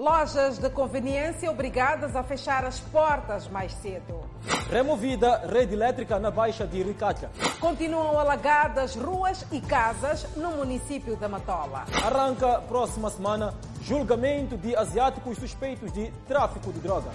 Lojas de conveniência obrigadas a fechar as portas mais cedo. Removida rede elétrica na Baixa de Ricatha. Continuam alagadas ruas e casas no município da Matola. Arranca próxima semana julgamento de asiáticos suspeitos de tráfico de droga.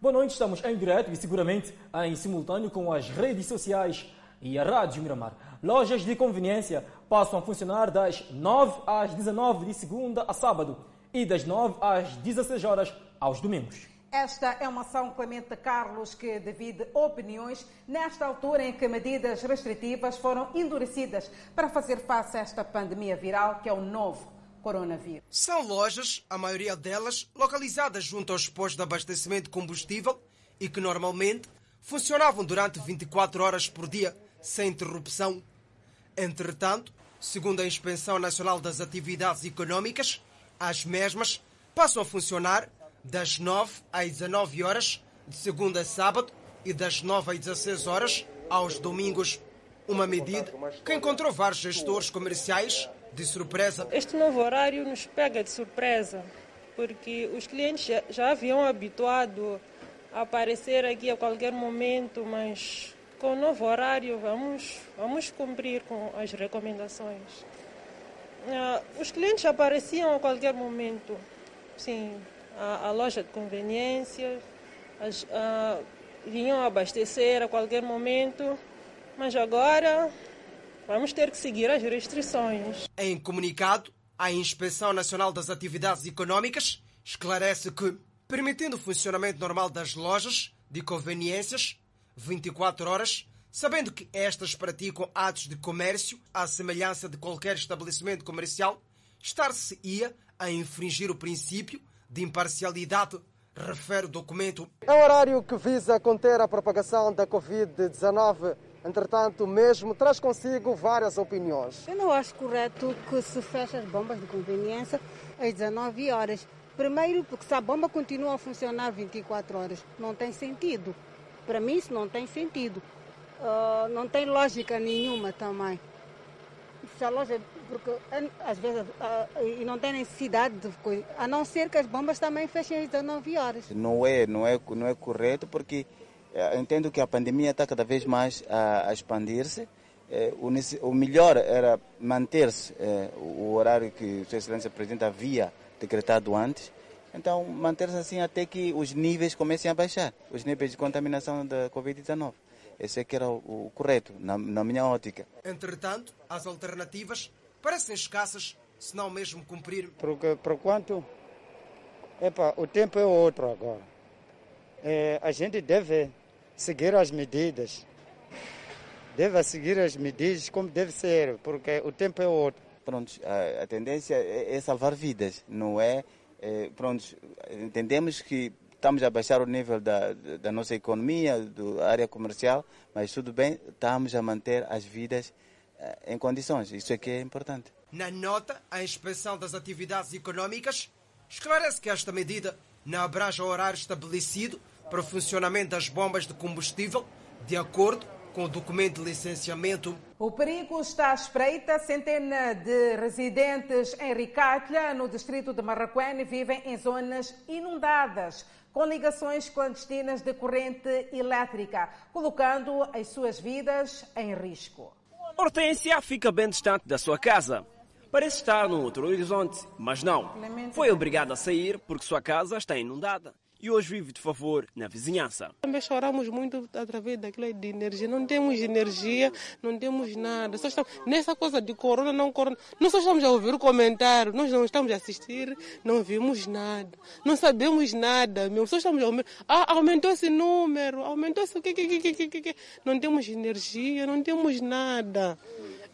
Boa noite, estamos em direto e seguramente em simultâneo com as redes sociais e a Rádio Miramar. Lojas de conveniência passam a funcionar das 9 às 19 de segunda a sábado e das 9 às 16 horas aos domingos. Esta é uma ação Clemente Carlos que divide opiniões nesta altura em que medidas restritivas foram endurecidas para fazer face a esta pandemia viral que é o novo coronavírus. São lojas, a maioria delas localizadas junto aos postos de abastecimento de combustível e que normalmente funcionavam durante 24 horas por dia, sem interrupção. Entretanto, segundo a Inspeção Nacional das Atividades Econômicas, as mesmas passam a funcionar das 9 às 19 horas, de segunda a sábado, e das 9 às 16 horas aos domingos. Uma medida que encontrou vários gestores comerciais de surpresa. Este novo horário nos pega de surpresa, porque os clientes já, já haviam habituado a aparecer aqui a qualquer momento, mas com o novo horário vamos, vamos cumprir com as recomendações. Uh, os clientes apareciam a qualquer momento, sim, a, a loja de conveniência, as, uh, vinham abastecer a qualquer momento, mas agora vamos ter que seguir as restrições. Em comunicado, a Inspeção Nacional das Atividades Econômicas esclarece que, permitindo o funcionamento normal das lojas de conveniências 24 horas, sabendo que estas praticam atos de comércio à semelhança de qualquer estabelecimento comercial, estar-se-ia a infringir o princípio de imparcialidade, refere o documento. É um horário que visa conter a propagação da Covid-19. Entretanto, mesmo traz consigo várias opiniões. Eu não acho correto que se feche as bombas de conveniência às 19 horas. Primeiro, porque se a bomba continua a funcionar 24 horas, não tem sentido. Para mim, isso não tem sentido. Uh, não tem lógica nenhuma também. Se a loja, porque às vezes, uh, e não tem necessidade de coisa, a não ser que as bombas também fechem às 19 horas. Não é, não é, não é correto, porque eu entendo que a pandemia está cada vez mais a, a expandir-se. O, o, melhor era manter-se o horário que Sua Excelência Presidente havia decretado antes. Então, manter-se assim até que os níveis comecem a baixar, os níveis de contaminação da Covid-19. Esse é que era o, o correto, na, na, minha ótica. Entretanto, as alternativas parecem escassas, se não mesmo cumprir. Porque, por quanto, epa, o tempo é outro agora. É, a gente deve seguir as medidas. Deve seguir as medidas como deve ser, porque o tempo é outro. Pronto, a, a tendência é, é, salvar vidas, não é, é, Pronto, entendemos que estamos a baixar o nível da, da nossa economia, da área comercial, mas tudo bem, estamos a manter as vidas eh, em condições. Isso é que é importante. Na nota, a Inspeção das Atividades Econômicas esclarece que esta medida não abrange o horário estabelecido para o funcionamento das bombas de combustível, de acordo com o documento de licenciamento. O perigo está à espreita. Centena de residentes em Ricatha, no distrito de Marraquene, vivem em zonas inundadas, com ligações clandestinas de corrente elétrica, colocando as suas vidas em risco. Hortência fica bem distante da sua casa. Parece estar no outro horizonte, mas não. Foi obrigada a sair porque sua casa está inundada e hoje vive de favor na vizinhança. Também choramos muito através daquela de energia. Não temos energia, não temos nada. Só estamos, nessa coisa de corona, não corona. Nós só estamos a ouvir o comentário, nós não estamos a assistir, não vimos nada. Não sabemos nada, meu. Só estamos a ouvir. Ah, aumentou esse número, aumentou esse. Que, que, que, que, que. Não temos energia, não temos nada.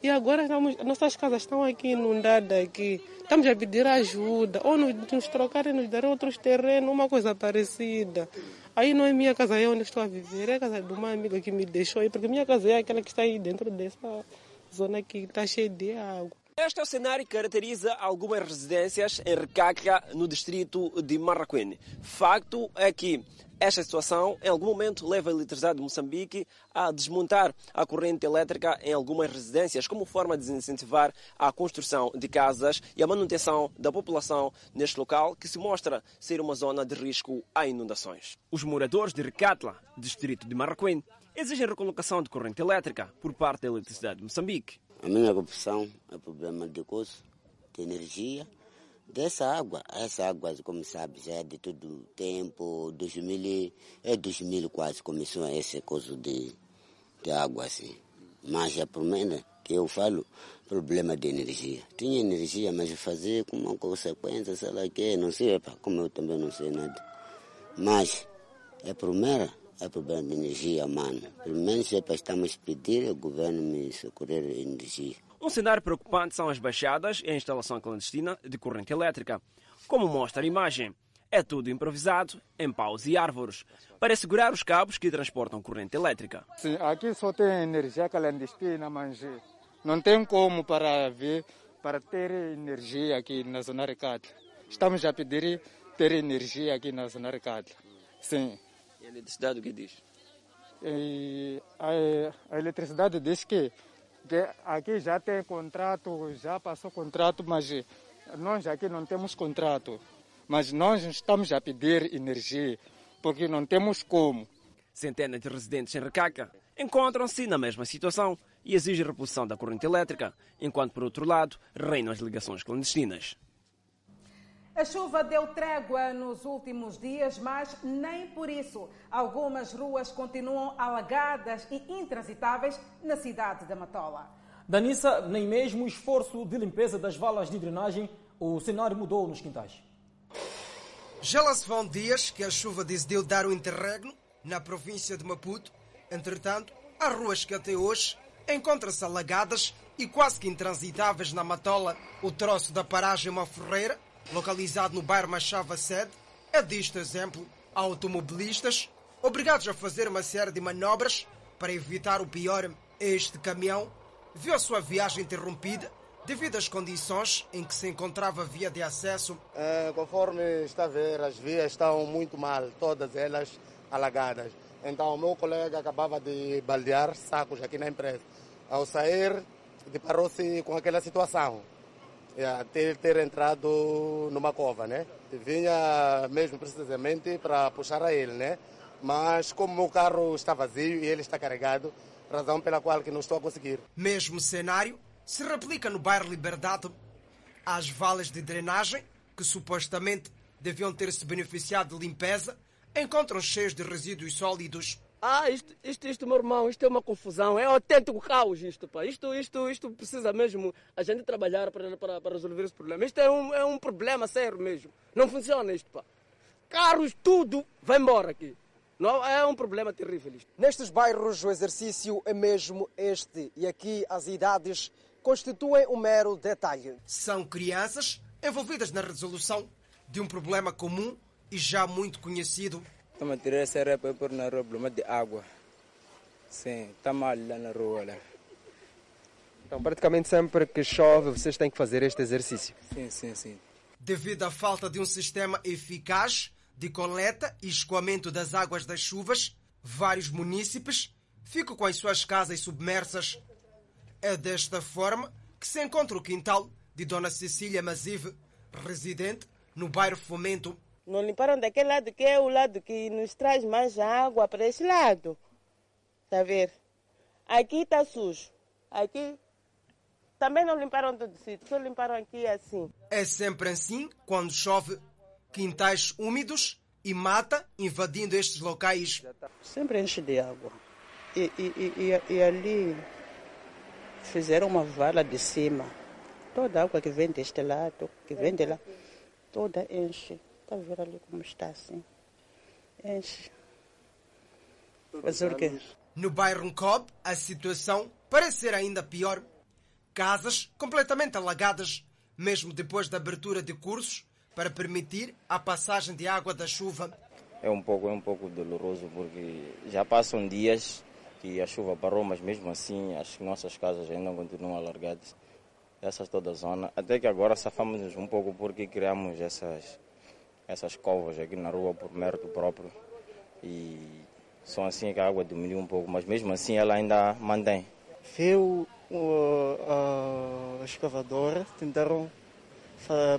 E agora estamos, nossas casas estão aqui inundadas aqui. Estamos a pedir ajuda, ou nos, nos trocarem, nos darem outros terrenos, uma coisa parecida. Aí não é minha casa, é onde estou a viver, é a casa de uma amiga que me deixou aí, porque minha casa é aquela que está aí dentro dessa zona que está cheia de água. Este é o cenário que caracteriza algumas residências em Recaca, no distrito de Marraquene. Facto é que Esta situação, em algum momento, leva a eletricidade de Moçambique a desmontar a corrente elétrica em algumas residências, como forma de incentivar a construção de casas e a manutenção da população neste local, que se mostra ser uma zona de risco a inundações. Os moradores de Recatla, distrito de Marraquém, exigem a recolocação de corrente elétrica por parte da eletricidade de Moçambique. A minha opção é problema de custo de energia dessa água. Essa água, como sabe, já é de todo tempo, 2000, é 2000 quase começou esse coisa de, de água assim. Mas é por menos que eu falo, problema de energia. Tinha energia, mas fazer com uma consequência, sei lá que, não sei, como eu também não sei nada. Mas é primeiro, é problema de energia, mano. Pelo menos é para estamos pedir o governo me socorrer energia. Um cenário preocupante são as baixadas e a instalação clandestina de corrente elétrica. Como mostra a imagem, é tudo improvisado, em paus e árvores, para segurar os cabos que transportam corrente elétrica. Sim, aqui só tem energia clandestina, mas não tem como para ver, para ter energia aqui na zona Recado. Estamos a pedir ter energia aqui na zona Recado. Sim. E a eletricidade o que diz? E a, a eletricidade diz que que aqui já tem contrato, já passou contrato, mas nós aqui não temos contrato. Mas nós estamos a pedir energia, porque não temos como. Centenas de residentes em Recaca encontram-se na mesma situação e exigem a reposição da corrente elétrica, enquanto, por outro lado, reinam as ligações clandestinas. A chuva deu trégua nos últimos dias, mas nem por isso. Algumas ruas continuam alagadas e intransitáveis na cidade da Matola. Danissa, nem mesmo o esforço de limpeza das valas de drenagem, o cenário mudou nos quintais. Já lá se vão dias que a chuva decidiu dar o interregno na província de Maputo. Entretanto, há ruas que até hoje encontram-se alagadas e quase que intransitáveis na Matola. O troço da paragem Uma Ferreira localizado no bairro Machava Sede, é disto exemplo. Automobilistas obrigados a fazer uma série de manobras para evitar o pior. Este caminhão viu a sua viagem interrompida devido às condições em que se encontrava a via de acesso. É, conforme está a ver, as vias estão muito mal, todas elas alagadas. Então, o meu colega acabava de baldear sacos aqui na empresa. Ao sair, deparou-se com aquela situação é, ter, entrado numa cova, né? Vinha mesmo precisamente para puxar a ele, né? Mas como o carro está vazio e ele está carregado, razão pela qual que não estou a conseguir. Mesmo cenário se replica no bairro Liberdade. As valas de drenagem, que supostamente deviam ter se beneficiado de limpeza, encontram cheios de resíduos sólidos. Ah, isto, isto, isto, meu irmão, isto é uma confusão, é um autêntico caos isto, pá. Isto, isto, isto precisa mesmo a gente trabalhar para, para, para resolver esse problema. Isto é um, é um problema sério mesmo. Não funciona isto, pá. Carros, tudo vai embora aqui. Não, é um problema terrível isto. Nestes bairros o exercício é mesmo este e aqui as idades constituem um mero detalhe. São crianças envolvidas na resolução de um problema comum e já muito conhecido Estamos a tirar essa areia para pôr na rua, problema de água. Sim, está mal lá na rua. Lá. Então, praticamente sempre que chove, vocês têm que fazer este exercício. Sim, sim, sim. Devido à falta de um sistema eficaz de coleta e escoamento das águas das chuvas, vários munícipes ficam com as suas casas submersas. É desta forma que se encontra o quintal de Dona Cecília Mazive, residente no bairro Fomento, não limparam daquele lado que é o lado que nos traz mais água para esse lado. Está a ver? Aqui está sujo. Aqui também não limparam todo o sítio, só limparam aqui assim. É sempre assim quando chove. Quintais úmidos e mata invadindo estes locais. Sempre enche de água. E, e, e, e ali fizeram uma vala de cima. Toda a água que vem deste lado, que vem de lá, toda enche. Está a ver ali como está assim. Enche. Fazer o quê? No bairro Ncob, a situação parece ser ainda pior. Casas completamente alagadas, mesmo depois da abertura de cursos para permitir a passagem de água da chuva. É um pouco, é um pouco doloroso porque já passam dias que a chuva parou, mas mesmo assim as nossas casas ainda continuam alargadas. Essa toda a zona. Até que agora safamos um pouco porque criamos essas essas covas aqui na rua por mérito próprio. e só assim que a água diminuiu um pouco, mas mesmo assim ela ainda mantém. Veio uh, a escavadora, tentaram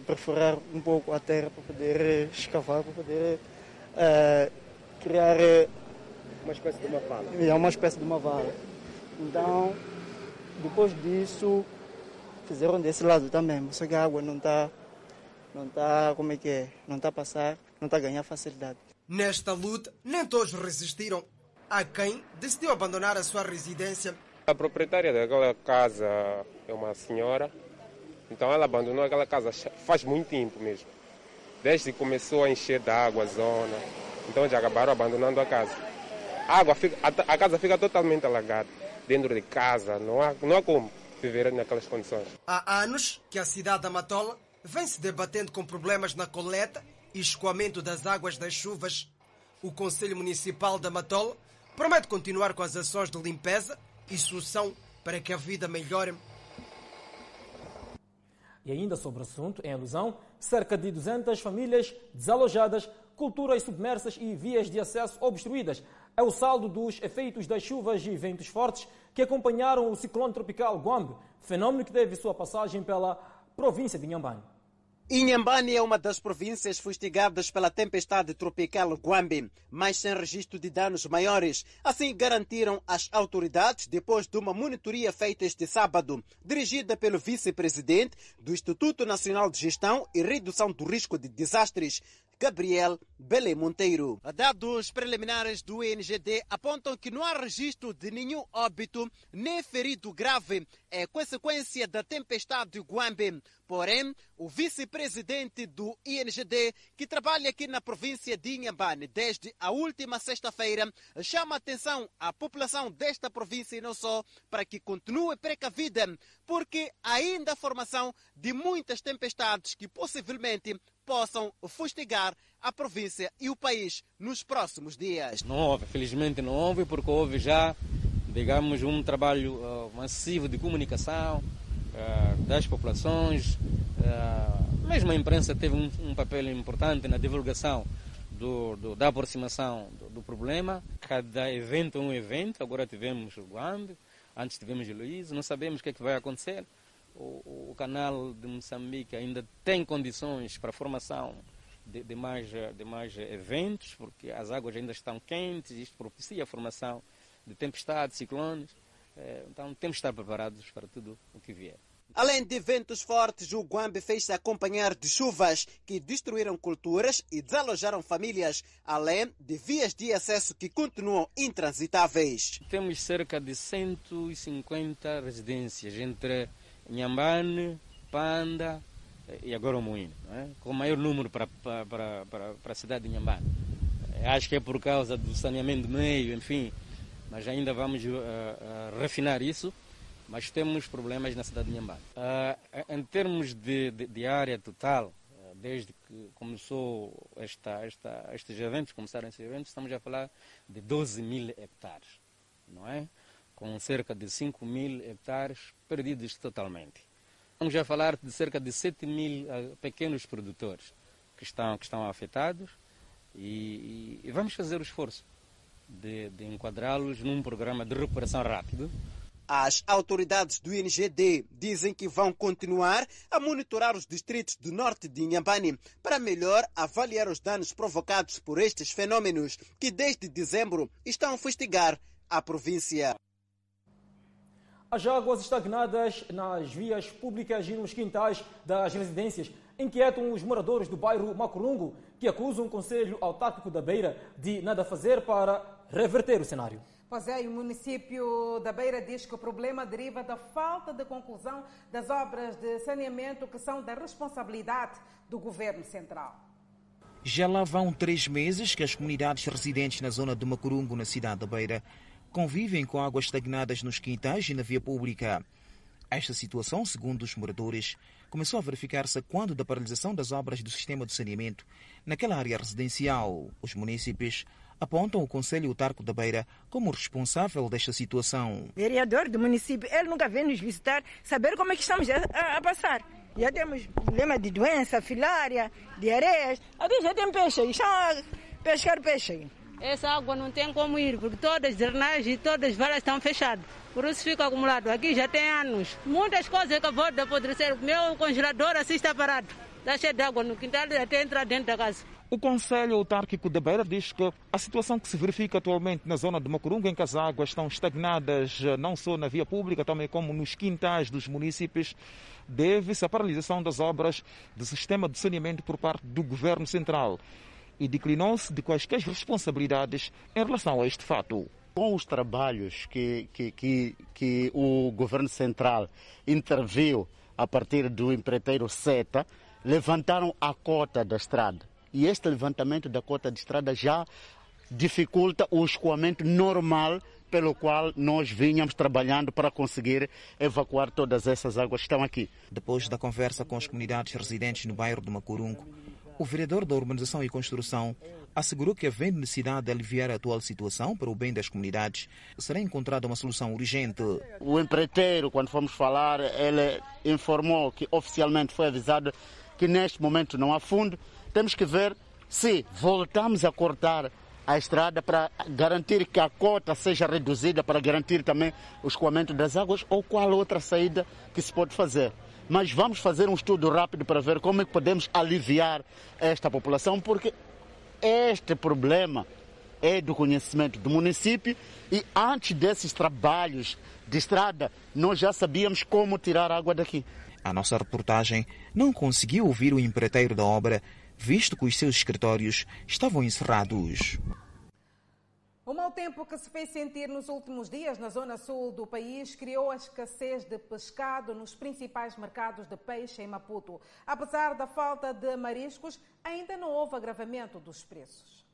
perfurar um pouco a terra para poder escavar, para poder uh, criar uma espécie de uma vala. É uma espécie de uma vala. Então, depois disso, fizeram desse lado também, só que a água não está, não tá, como é que é, não está a passar, não está a ganhar facilidade. Nesta luta, nem todos resistiram. Há quem decidiu abandonar a sua residência. A proprietária daquela casa é uma senhora, então ela abandonou aquela casa faz muito tempo mesmo. Desde que começou a encher de água a zona, então já acabaram abandonando a casa. A, água fica, a, a casa fica totalmente alagada. Dentro de casa, não há, não há como viver naquelas condições. Há anos que a cidade da Matola vem se debatendo com problemas na coleta e escoamento das águas das chuvas. O Conselho Municipal da Matola promete continuar com as ações de limpeza e solução para que a vida melhore. E ainda sobre o assunto, em alusão, cerca de 200 famílias desalojadas, culturas submersas e vias de acesso obstruídas. É o saldo dos efeitos das chuvas e ventos fortes que acompanharam o ciclone tropical Guambe, fenômeno que teve sua passagem pela província de Inhambane. Inhambane é uma das províncias fustigadas pela tempestade tropical Guambe, mas sem registro de danos maiores. Assim garantiram as autoridades depois de uma monitoria feita este sábado, dirigida pelo vice-presidente do Instituto Nacional de Gestão e Redução do Risco de Desastres, Gabriel Belém Monteiro. Dados preliminares do INGD apontam que não há registro de nenhum óbito nem ferido grave é consequência da tempestade Guambe. Porém, o vice-presidente do INGD, que trabalha aqui na província de Inhambane desde a última sexta-feira, chama a atenção à população desta província e não só para que continue precavida, porque ainda há formação de muitas tempestades que possivelmente possam fustigar a província e o país nos próximos dias. Não houve, felizmente não houve, porque houve já, digamos, um trabalho uh, massivo de comunicação das populações. Uh, mesmo a imprensa teve um, um papel importante na divulgação do, do, da aproximação do, do, problema. Cada evento é um evento. Agora tivemos o Guambe, antes tivemos o Luiz. Não sabemos o que, é que vai acontecer o, o canal de Moçambique ainda tem condições para a formação de, de, mais, de mais eventos, porque as águas ainda estão quentes, isto propicia a formação de tempestades, ciclones. Eh, então temos de estar preparados para tudo o que vier. Além de ventos fortes, o Guambe fez-se acompanhar de chuvas que destruíram culturas e desalojaram famílias, além de vias de acesso que continuam intransitáveis. Temos cerca de 150 residências entre Nhambane, Panda e agora o Moinho, é? com o maior número para, para, para, para a cidade de Nhambane. Eh, acho que é por causa do saneamento do meio, enfim, mas ainda vamos uh, uh, refinar isso. Mas temos problemas na cidade de Nhambane. Uh, em termos de, de, de área total, desde que começou esta, esta, estes eventos, começaram estes eventos, estamos a falar de 12 mil hectares, não é? com cerca de 5 mil hectares perdidos totalmente. Vamos já falar de cerca de 7 mil pequenos produtores que estão, que estão afetados e, e, e vamos fazer o esforço de, de enquadrá-los num programa de recuperação rápido. As autoridades do INGD dizem que vão continuar a monitorar os distritos do norte de Inhambane para melhor avaliar os danos provocados por estes fenômenos que desde dezembro estão a fustigar a província. As águas estagnadas nas vias públicas e nos quintais das residências inquietam os moradores do bairro Macurungo, que acusam o Conselho Autárquico da Beira de nada fazer para reverter o cenário. Pois é, e o município da Beira diz que o problema deriva da falta de conclusão das obras de saneamento que são da responsabilidade do governo central. Já lá vão três meses que as comunidades residentes na zona de Macurungo, na cidade da Beira, convivem com águas estagnadas nos quintais e na via pública. Esta situação, segundo os moradores, começou a verificar-se quando da paralisação das obras do sistema de saneamento naquela área residencial. Os municípios apontam o Conselho Autarco da Beira como responsável desta situação. Vereador do município, ele nunca vem nos visitar, saber como é que estamos a, a, passar. Já temos problema de doença, filária, de areias. Até já tem peixe, estão a pescar peixe. essa água não tem como ir, porque todas as drenagens e todas as valas estão fechadas. Por isso fica acumulado. Aqui já tem anos. Muitas coisas acabou de apodrecer. O meu congelador assim está parado. Está cheio de água no quintal e até entrar dentro da casa. O Conselho Autárquico de Beira diz que a situação que se verifica atualmente na zona de Macurunga, em que as águas estão estagnadas não só na via pública, também como nos quintais dos municípios, deve-se à paralisação das obras do sistema de saneamento por parte do Governo Central e declinou-se de quaisquer responsabilidades em relação a este fato. Com os trabalhos que, que, que, que o Governo Central interviu a partir do empreiteiro SETA, levantaram a cota da estrada. E este levantamento da cota de estrada já dificulta o escoamento normal pelo qual nós vinhamos trabalhando para conseguir evacuar todas essas águas que estão aqui. Depois da conversa com as comunidades residentes no bairro de Macurungo, o vereador da Urbanização e Construção assegurou que, havendo necessidade de aliviar a atual situação para o bem das comunidades, será encontrada uma solução urgente. O empreiteiro, quando fomos falar, ele informou que oficialmente foi avisado que neste momento não há fundo. Temos que ver se voltamos a cortar a estrada para garantir que a cota seja reduzida, para garantir também o escoamento das águas ou qual outra saída que se pode fazer. Mas vamos fazer um estudo rápido para ver como é que podemos aliviar esta população, porque este problema é do conhecimento do município e antes desses trabalhos de estrada, nós já sabíamos como tirar água daqui. A nossa reportagem não conseguiu ouvir o empreiteiro da obra, visto que os seus escritórios estavam encerrados. O mau tempo que se fez sentir nos últimos dias na zona sul do país criou a escassez de pescado nos principais mercados de peixe em Maputo. Apesar da falta de mariscos, ainda não houve agravamento dos preços.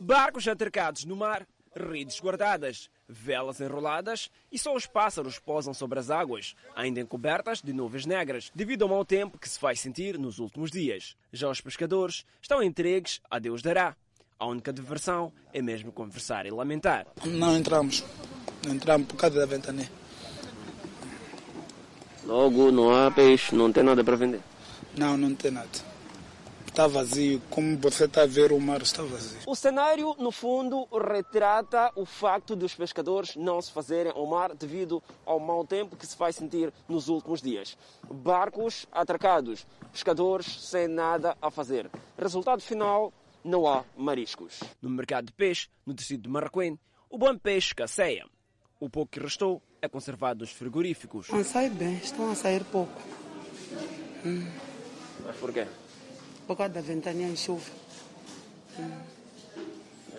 Barcos atercados no mar, redes guardadas, velas enroladas e só os pássaros posam sobre as águas, ainda encobertas de nuvens negras, devido ao mau tempo que se faz sentir nos últimos dias. Já os pescadores estão entregues a Deus dará. A única diversão é mesmo conversar e lamentar. Não entramos. Não entramos por causa da ventania. Logo, não há peixe, não tem nada para vender? Não, não tem nada. Está vazio. Como você está a ver, o mar está vazio. O cenário, no fundo, retrata o facto de os pescadores não se fazerem ao mar devido ao mau tempo que se faz sentir nos últimos dias. Barcos atracados, pescadores sem nada a fazer. Resultado final, não há mariscos. No mercado de peixe, no tecido de Marraquém, o bom peixe escasseia. O pouco que restou é conservado nos frigoríficos. Não sai bem, estão a sair pouco. Hum. Mas porquê? Por causa da ventania e chuva. Hum.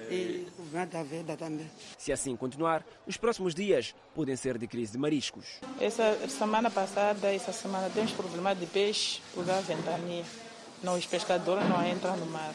E da veda também. Se assim continuar, os próximos dias podem ser de crise de mariscos. Essa semana passada, essa semana, temos problemas de peixe por causa da ventania. Não, os pescadores não entram no mar.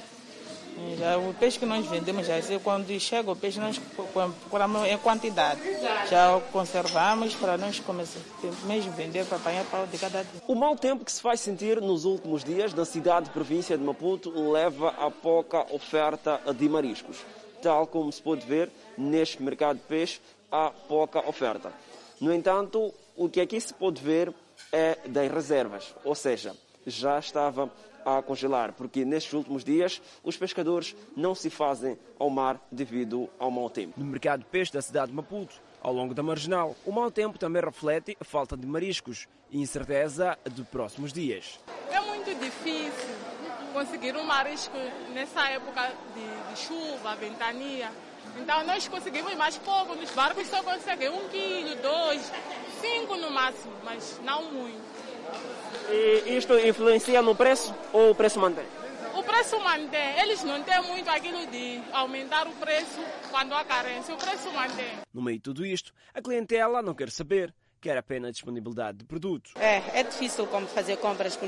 Já, o peixe que nós vendemos, já, quando chega o peixe, nós procuramos em quantidade. Já conservamos para nós começar, mesmo vender para apanhar pau de cada dia. O mau tempo que se faz sentir nos últimos dias na cidade província de Maputo leva a pouca oferta de mariscos. Tal como se pode ver, neste mercado de peixe há pouca oferta. No entanto, o que aqui se pode ver é das reservas, ou seja, já estava a congelar, porque nestes últimos dias os pescadores não se fazem ao mar devido ao mau tempo. No mercado de peixe da cidade de Maputo, ao longo da marginal, o mau tempo também reflete a falta de mariscos e incerteza de próximos dias. É muito difícil conseguir um marisco nessa época de, de chuva, ventania. Então nós conseguimos mais pouco, nos barcos só conseguem um quilo, dois, cinco no máximo, mas não muito. E isto influencia no preço ou o preço mantém? O preço mantém. Eles não têm muito aquilo de aumentar o preço quando há carência. O preço mantém. No meio de tudo isto, a clientela não quer saber, quer apenas disponibilidade de produto. É, é difícil como fazer compras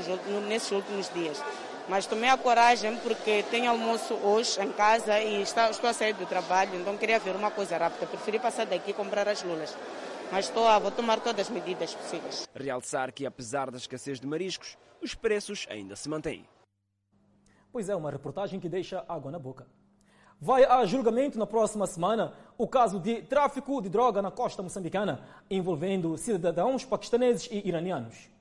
nesses últimos dias. Mas tomei a coragem porque tenho almoço hoje em casa e estou a sair do trabalho, então queria ver uma coisa rápida. Preferi passar daqui e comprar as lulas mas estou a, vou tomar todas as medidas possíveis. Realçar que, apesar da escassez de mariscos, os preços ainda se mantêm. Pois é, uma reportagem que deixa água na boca. Vai a julgamento na próxima semana o caso de tráfico de droga na costa moçambicana, envolvendo cidadãos paquistaneses e iranianos.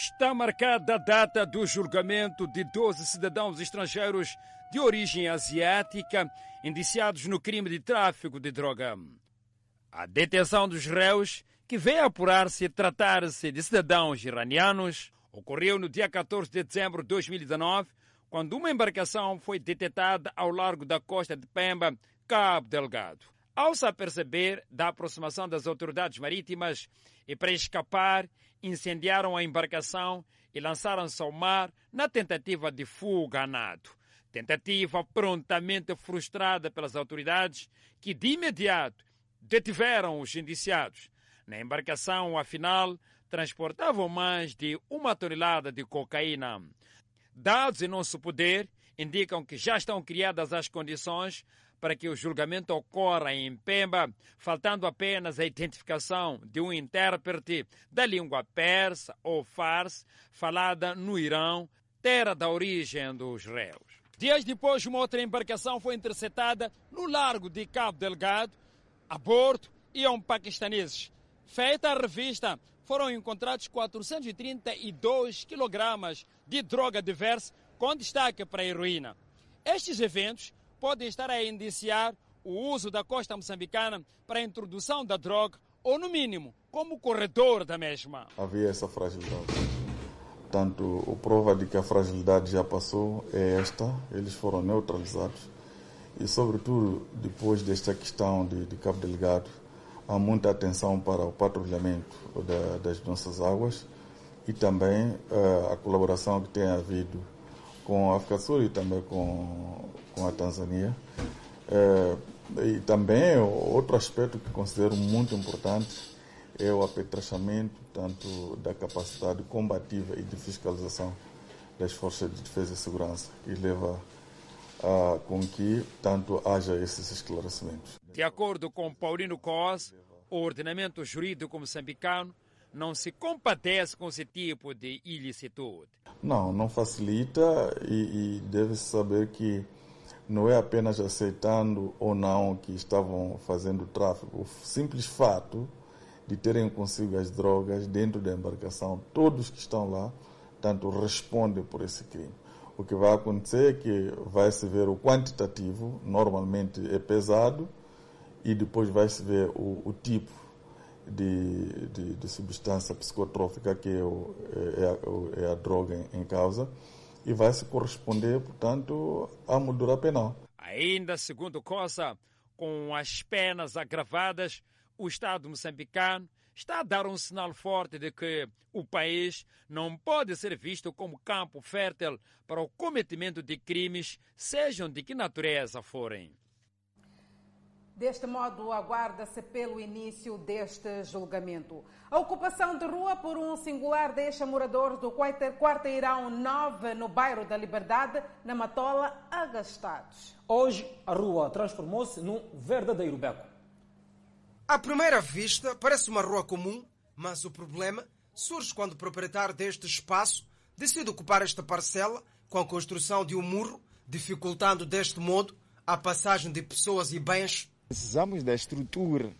está marcada a data do julgamento de 12 cidadãos estrangeiros de origem asiática indiciados no crime de tráfico de droga. A detenção dos réus, que veio apurar-se tratar-se de cidadãos iranianos, ocorreu no dia 14 de dezembro de 2019, quando uma embarcação foi detectada ao largo da costa de Pemba, Cabo Delgado. Ao se aperceber da aproximação das autoridades marítimas e para escapar, incendiaram a embarcação e lançaram-se ao mar na tentativa de fuga a nado. Tentativa prontamente frustrada pelas autoridades, que de imediato detiveram os indiciados. Na embarcação, afinal, transportavam mais de uma tonelada de cocaína. Dados em nosso poder indicam que já estão criadas as condições para que o julgamento ocorra em Pemba, faltando apenas a identificação de um intérprete da língua persa ou farsi falada no Irão, terra da origem dos réus. Dias depois, uma outra embarcação foi interceptada no largo de Cabo Delgado. A bordo iam paquistaneses. Feita a revista, foram encontrados 432 quilogramas de droga diversa, com destaque para a heroína. Estes eventos podem estar a indiciar o uso da costa moçambicana para a introdução da droga, ou, no mínimo, como corredor da mesma. Havia essa fragilidade. Portanto, a prova de que a fragilidade já passou é esta, eles foram neutralizados. E, sobretudo, depois desta questão de, de Cabo Delgado, há muita atenção para o patrulhamento da, das nossas águas e também uh, a colaboração que tem havido com a África Sul e também com, com a Tanzânia. Uh, e também outro aspecto que considero muito importante é o apetrechamento tanto da capacidade combativa e de fiscalização das forças de defesa e segurança, que leva a com que tanto haja esses esclarecimentos. De acordo com Paulino Cos, o ordenamento jurídico moçambicano não se compadece com esse tipo de ilicitude. Não, não facilita e, e deve-se saber que não é apenas aceitando ou não que estavam fazendo tráfico. O simples fato de terem consigo as drogas dentro da embarcação, todos que estão lá, tanto respondem por esse crime. O que vai acontecer é que vai se ver o quantitativo, normalmente é pesado, e depois vai se ver o, o tipo de, de, de, substância psicotrófica que é, o, é, a, é a droga em, em causa, e vai se corresponder, portanto, à moldura penal. Ainda segundo Coça, com as penas agravadas, o Estado moçambicano está a dar um sinal forte de que o país não pode ser visto como campo fértil para o cometimento de crimes, sejam de que natureza forem. Deste modo, aguarda-se pelo início deste julgamento. A ocupação de rua por um singular deixa moradores do Quarteirão 9, no bairro da Liberdade, na Matola, agastados. Hoje, a rua transformou-se num verdadeiro beco. À primeira vista, parece uma rua comum, mas o problema surge quando o proprietário deste espaço decide ocupar esta parcela com a construção de um muro, dificultando deste modo a passagem de pessoas e bens. Precisamos da estrutura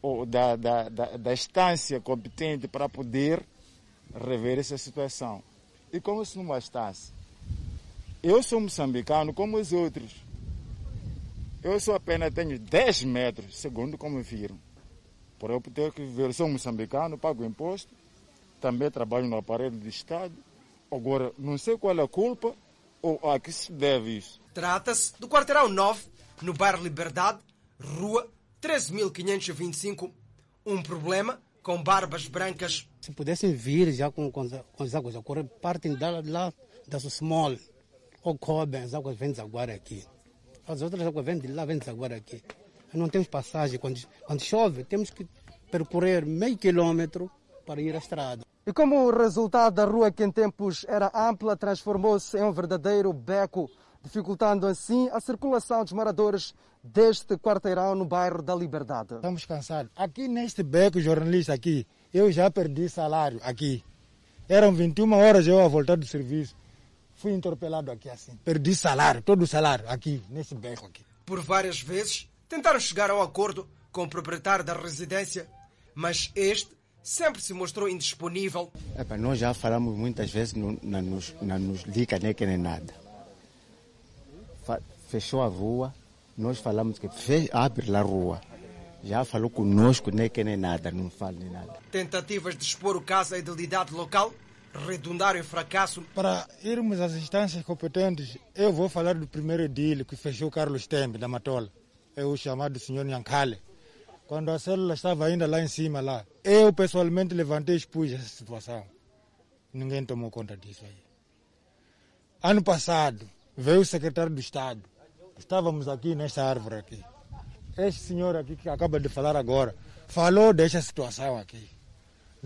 ou da, da, da, da competente para poder rever essa situação. E como se não bastasse, eu sou moçambicano como os outros. Eu só apenas tenho 10 metros, segundo como viram. Por eu ter que viver, sou moçambicano, pago imposto, também trabalho no aparelho do Estado. Agora, não sei qual é a culpa ou a que se deve isso. Trata-se do quarteirão 9, no bairro Liberdade, rua 13.525. Um problema com barbas brancas. Se pudessem vir já com, com, com as águas a correr, partem da, lá da Small ou Coben, as águas vêm agora aqui. As outras águas vêm de lá, vêm agora aqui. Não temos passagem. Quando, quando chove, temos que percorrer meio quilômetro para ir à estrada. E como o resultado da rua que em tempos era ampla transformou-se em um verdadeiro beco, dificultando assim a circulação dos moradores deste quarteirão no bairro da Liberdade. Estamos cansados. Aqui neste beco, jornalista aqui, eu já perdi salário aqui. Eram 21 horas eu a voltar do serviço fui interpelado aqui assim. Perdi salário, todo o salário aqui, nesse beco aqui. Por várias vezes tentaram chegar ao acordo com o proprietário da residência, mas este sempre se mostrou indisponível. Epa, nós já falamos muitas vezes, não, não, nos, não nos dica nem que nem nada. Fechou a rua, nós falamos que fe, abre a rua. Já falou conosco, nem que nem nada, não fala nem nada. Tentativas de expor o caso à idilidade local redundaram em fracasso. Para irmos às instâncias competentes, eu vou falar do primeiro edil que fechou Carlos Tembe, da Matola. É o chamado senhor Nhankale. Quando a célula estava ainda lá em cima, lá, eu pessoalmente levantei e expus essa situação. Ninguém tomou conta disso aí. Ano passado, veio o secretário do Estado. Estávamos aqui nesta árvore aqui. Este senhor aqui que acaba de falar agora, falou desta situação aqui.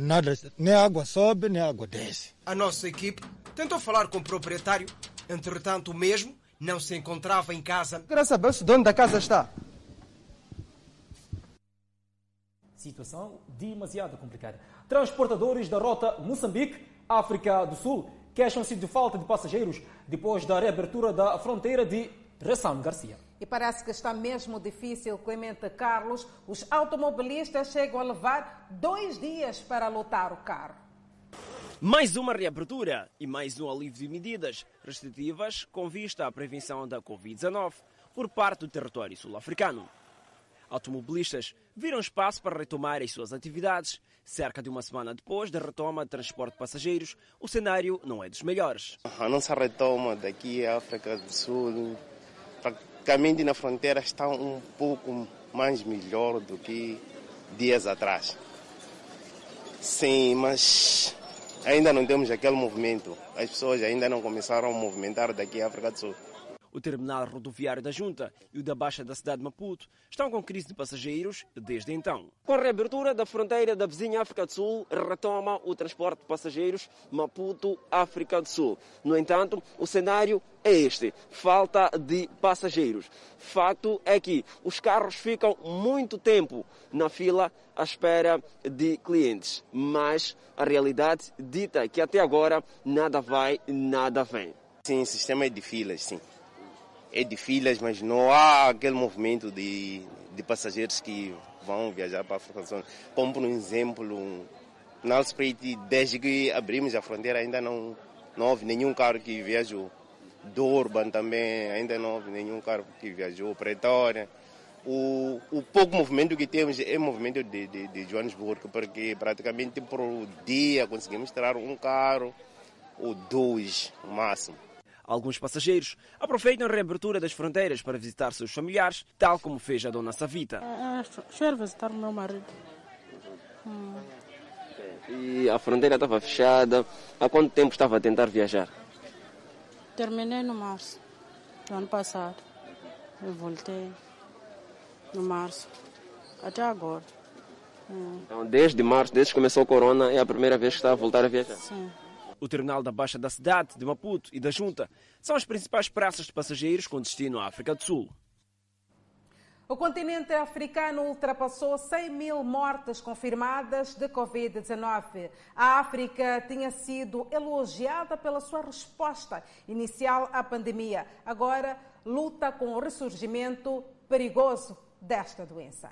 Nada, nem água sobe, nem água desce. A nossa equipe tentou falar com o proprietário, entretanto o mesmo não se encontrava em casa. Quero saber se o dono da casa está. Situação demasiado complicada. Transportadores da rota Moçambique-África do Sul queixam-se de falta de passageiros depois da reabertura da fronteira de Ressam Garcia. E parece que está mesmo difícil, Clemente Carlos. Os automobilistas chegam a levar dois dias para lotar o carro. Mais uma reabertura e mais um alívio de medidas restritivas com vista à prevenção da Covid-19 por parte do território sul-africano. Automobilistas viram espaço para retomar as suas atividades. Cerca de uma semana depois da retoma de transporte de passageiros, o cenário não é dos melhores. A nossa retoma daqui à África do Sul, praticamente na fronteira, está um pouco mais melhor do que dias atrás. Sim, mas ainda não temos aquele movimento. As pessoas ainda não começaram a movimentar daqui à África do Sul. O terminal rodoviário da Junta e o da Baixa da cidade de Maputo estão com crise de passageiros desde então. Com a reabertura da fronteira da vizinha África do Sul, retoma o transporte de passageiros Maputo-África do Sul. No entanto, o cenário é este: falta de passageiros. Fato é que os carros ficam muito tempo na fila à espera de clientes, mas a realidade dita que até agora nada vai, nada vem. Sim, o sistema é de filas, sim é de filas, mas não há aquele movimento de, de passageiros que vão viajar para a África. Como por exemplo, na Alspreet, desde que abrimos a fronteira ainda não, não houve nenhum carro que viajou. Durban também, ainda não houve nenhum carro que viajou. Pretória. O, o pouco movimento que temos é movimento de, de, de Joanesburgo, porque praticamente por dia conseguimos tirar um carro ou dois, no máximo. Alguns passageiros aproveitam a reabertura das fronteiras para visitar seus familiares, tal como fez a dona Savita. Quero visitar o meu marido. Hum. E a fronteira estava fechada. Há quanto tempo estava a tentar viajar? Terminei no março do ano passado. Eu voltei no março. Até agora. Hum. Então, desde março, desde que começou o corona, é a primeira vez que está a voltar a viajar? Sim. O terminal da Baixa da cidade, de Maputo e da Junta são as principais praças de passageiros com destino à África do Sul. O continente africano ultrapassou 100 mil mortes confirmadas de Covid-19. A África tinha sido elogiada pela sua resposta inicial à pandemia. Agora luta com o ressurgimento perigoso desta doença.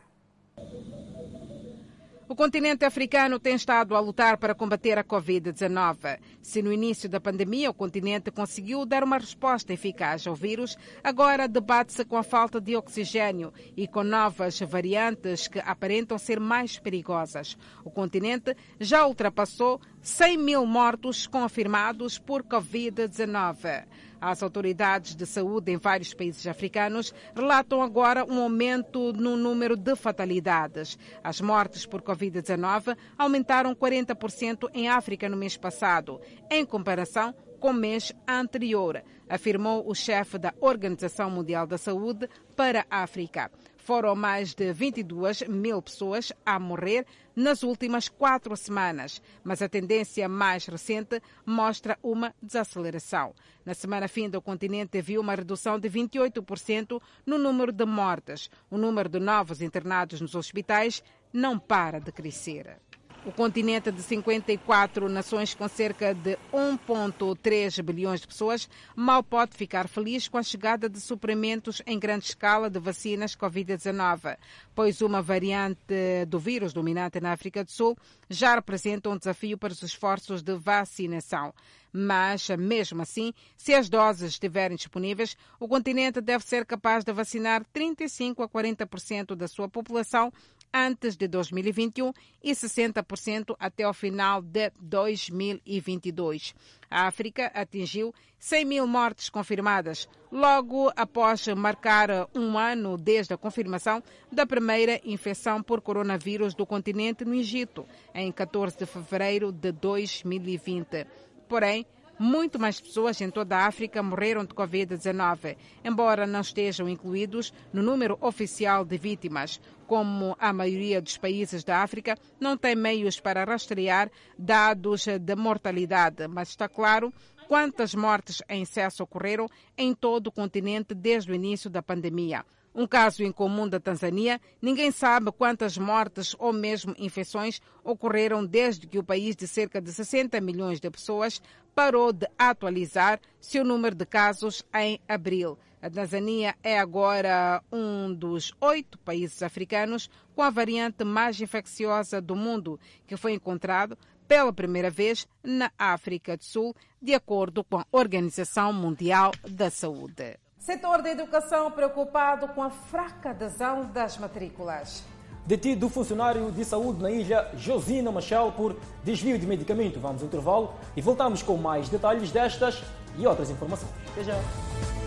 O continente africano tem estado a lutar para combater a Covid-19. Se no início da pandemia o continente conseguiu dar uma resposta eficaz ao vírus, agora debate-se com a falta de oxigênio e com novas variantes que aparentam ser mais perigosas. O continente já ultrapassou 100 mil mortos confirmados por Covid-19. As autoridades de saúde em vários países africanos relatam agora um aumento no número de fatalidades. As mortes por Covid-19 aumentaram 40% em África no mês passado, em comparação com o mês anterior, afirmou o chefe da Organização Mundial da Saúde para a África. Foram mais de 22 mil pessoas a morrer nas últimas quatro semanas, mas a tendência mais recente mostra uma desaceleração. Na semana fim do continente viu uma redução de 28% no número de mortes. O número de novos internados nos hospitais não para de crescer. O continente de 54 nações com cerca de 1,3 bilhões de pessoas mal pode ficar feliz com a chegada de suprimentos em grande escala de vacinas Covid-19, pois uma variante do vírus dominante na África do Sul já representa um desafio para os esforços de vacinação. Mas, mesmo assim, se as doses estiverem disponíveis, o continente deve ser capaz de vacinar 35 a 40% da sua população antes de 2021 e 60% até ao final de 2022. A África atingiu 100 mil mortes confirmadas, logo após marcar um ano desde a confirmação da primeira infecção por coronavírus do continente no Egito, em 14 de fevereiro de 2020. Porém, muito mais pessoas em toda a África morreram de Covid-19, embora não estejam incluídos no número oficial de vítimas. Como a maioria dos países da África não tem meios para rastrear dados de mortalidade, mas está claro quantas mortes em excesso ocorreram em todo o continente desde o início da pandemia. Um caso incomum da Tanzânia, ninguém sabe quantas mortes ou mesmo infecções ocorreram desde que o país de cerca de 60 milhões de pessoas parou de atualizar seu número de casos em abril. A Tanzânia é agora um dos oito países africanos com a variante mais infecciosa do mundo, que foi encontrado pela primeira vez na África do Sul, de acordo com a Organização Mundial da Saúde. Setor da educação preocupado com a fraca adesão das matrículas. Detido funcionário de saúde na ilha Josina Machel por desvio de medicamento. Vamos ao intervalo e voltamos com mais detalhes destas e outras informações. Até já.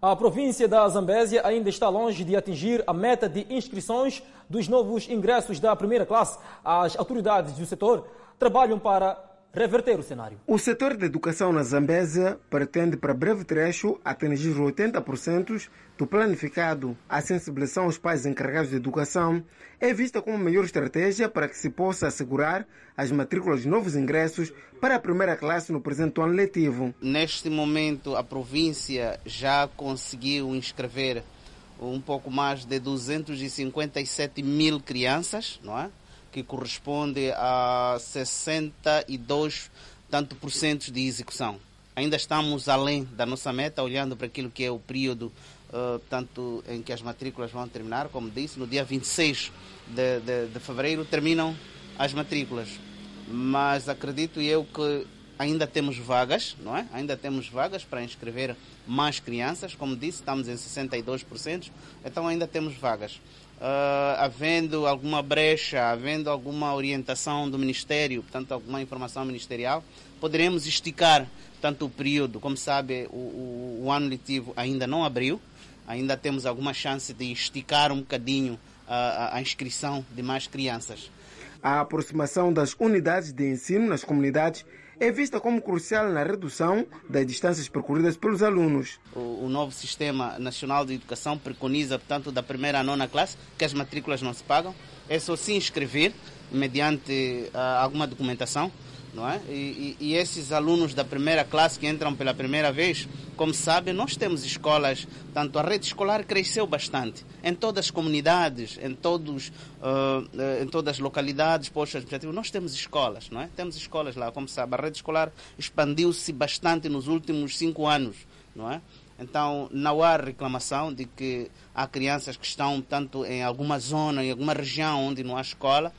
A província da Zambésia ainda está longe de atingir a meta de inscrições dos novos ingressos da primeira classe. As autoridades do setor trabalham para reverter o cenário. O setor da educação na Zambésia pretende, para breve trecho, atingir 80% do planificado. A sensibilização aos pais encarregados de educação é vista como a melhor estratégia para que se possa assegurar as matrículas de novos ingressos para a primeira classe no presente ano letivo. Neste momento, a província já conseguiu inscrever um pouco mais de 257 mil crianças, não é? Que corresponde a 62 tanto por cento de execução. Ainda estamos além da nossa meta, olhando para aquilo que é o período uh, tanto em que as matrículas vão terminar, como disse, no dia 26 de, de, de fevereiro terminam as matrículas. Mas acredito eu que ainda temos vagas, não é? Ainda temos vagas para inscrever mais crianças, como disse, estamos em 62%, então ainda temos vagas uh, havendo alguma brecha, havendo alguma orientação do Ministério, portanto, alguma informação ministerial, poderemos esticar tanto o período. Como sabe, o, o, o ano letivo ainda não abriu, ainda temos alguma chance de esticar um bocadinho a, a inscrição de mais crianças. A aproximação das unidades de ensino nas comunidades é vista como crucial na redução das distâncias percorridas pelos alunos. O, o, novo Sistema Nacional de Educação preconiza, portanto, da primeira à nona classe, que as matrículas não se pagam. É só se inscrever mediante uh, alguma documentação não é? E, e, e, esses alunos da primeira classe que entram pela primeira vez, como sabem, nós temos escolas, tanto a rede escolar cresceu bastante em todas as comunidades, em todos, uh, em todas as localidades, postos administrativos, nós temos escolas, não é? Temos escolas lá, como sabe, a rede escolar expandiu-se bastante nos últimos cinco anos, não é? Então, não há reclamação de que há crianças que estão tanto em alguma zona, em alguma região onde não há escola,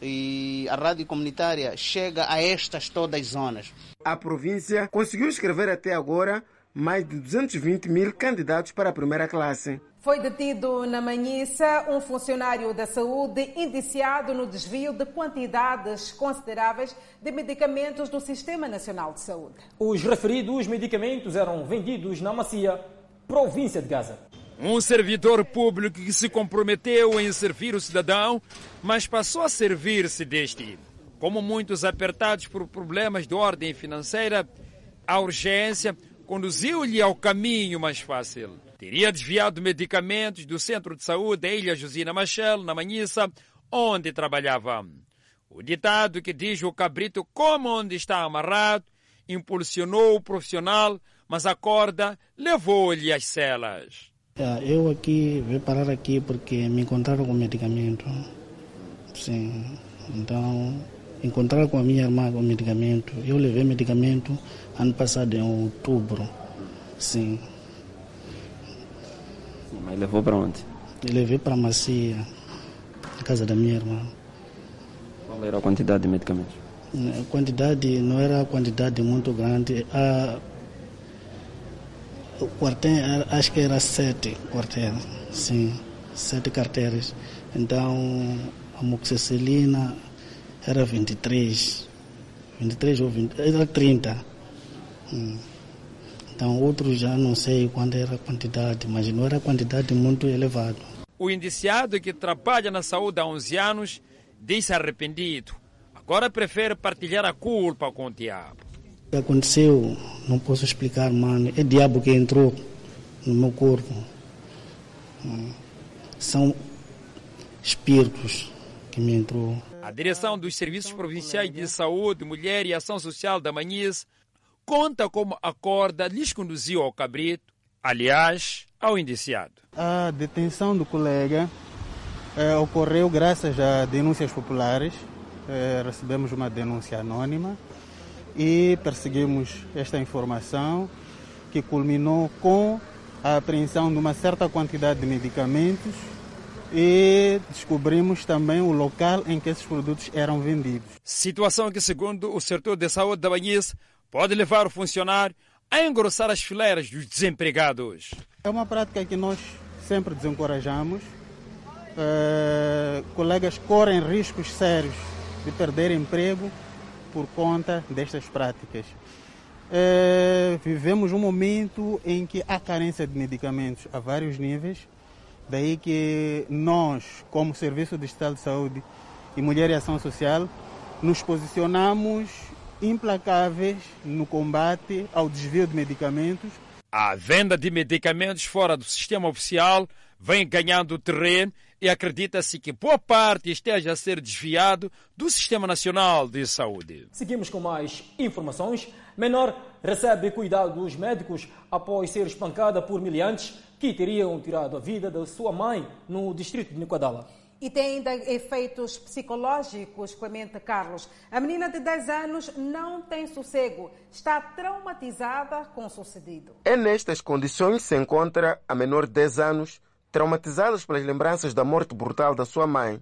e a rádio comunitária chega a estas todas as zonas. A província conseguiu escrever até agora mais de 220 mil candidatos para a primeira classe. Foi detido na Manhissa um funcionário da saúde indiciado no desvio de quantidades consideráveis de medicamentos do Sistema Nacional de Saúde. Os referidos medicamentos eram vendidos na Macia, província de Gaza. Um servidor público que se comprometeu em servir o cidadão, mas passou a servir-se deste. Como muitos apertados por problemas de ordem financeira, a urgência conduziu-lhe ao caminho mais fácil. Teria desviado medicamentos do centro de saúde da Ilha Josina Machel, na Manhissa, onde trabalhava. O ditado que diz o cabrito como onde está amarrado impulsionou o profissional, mas a corda levou-lhe às celas. Eu aqui vim parar aqui porque me encontraram com medicamento. Sim. Então, encontrar com a minha irmã o medicamento. Eu levei medicamento ano passado, em outubro. Sim. Mas levou para onde? Eu levei para a Macia, na casa da minha irmã. Qual era a quantidade de medicamentos? A quantidade não era quantidade muito grande. A, o quartel, acho que era sete quartéis, sim, sete carteiras. Então, a moxicilina era 23, 23 ou 20, era 30. Hum. Então, outros já não sei quanto era a quantidade, mas não era quantidade muito elevada. O indiciado que trabalha na saúde há 11 anos disse arrependido. Agora prefere partilhar a culpa com o diabo. O que aconteceu, não posso explicar, mano. É diabo que entrou no meu corpo. São espíritos que me entrou. A direção dos Serviços Provinciais de Saúde, Mulher e Ação Social da Manhis conta como a corda lhes conduziu ao cabrito, aliás, ao indiciado. A detenção do colega eh, ocorreu graças a denúncias populares. Eh, recebemos uma denúncia anônima e perseguimos esta informação que culminou com a apreensão de uma certa quantidade de medicamentos e descobrimos também o local em que esses produtos eram vendidos. Situação que, segundo o setor de saúde da Banhis, pode levar o funcionário a engrossar as fileiras dos desempregados. É uma prática que nós sempre desencorajamos. Uh, colegas correm riscos sérios de perder emprego por conta destas práticas. Uh, vivemos um momento em que há carência de medicamentos a vários níveis Daí que nós, como Serviço de Estado de Saúde e Mulher e Ação Social, nos posicionamos implacáveis no combate ao desvio de medicamentos. A venda de medicamentos fora do sistema oficial vem ganhando terreno e acredita-se que boa parte esteja a ser desviado do Sistema Nacional de Saúde. Seguimos com mais informações. Menor recebe cuidados médicos após ser espancada por miliantes que teriam tirado a vida da sua mãe no distrito de Nicoadala. E tem ainda efeitos psicológicos, Clemente Carlos. A menina de 10 anos não tem sossego, está traumatizada com o sucedido. É nestas condições que se encontra a menor de 10 anos, traumatizada pelas lembranças da morte brutal da sua mãe.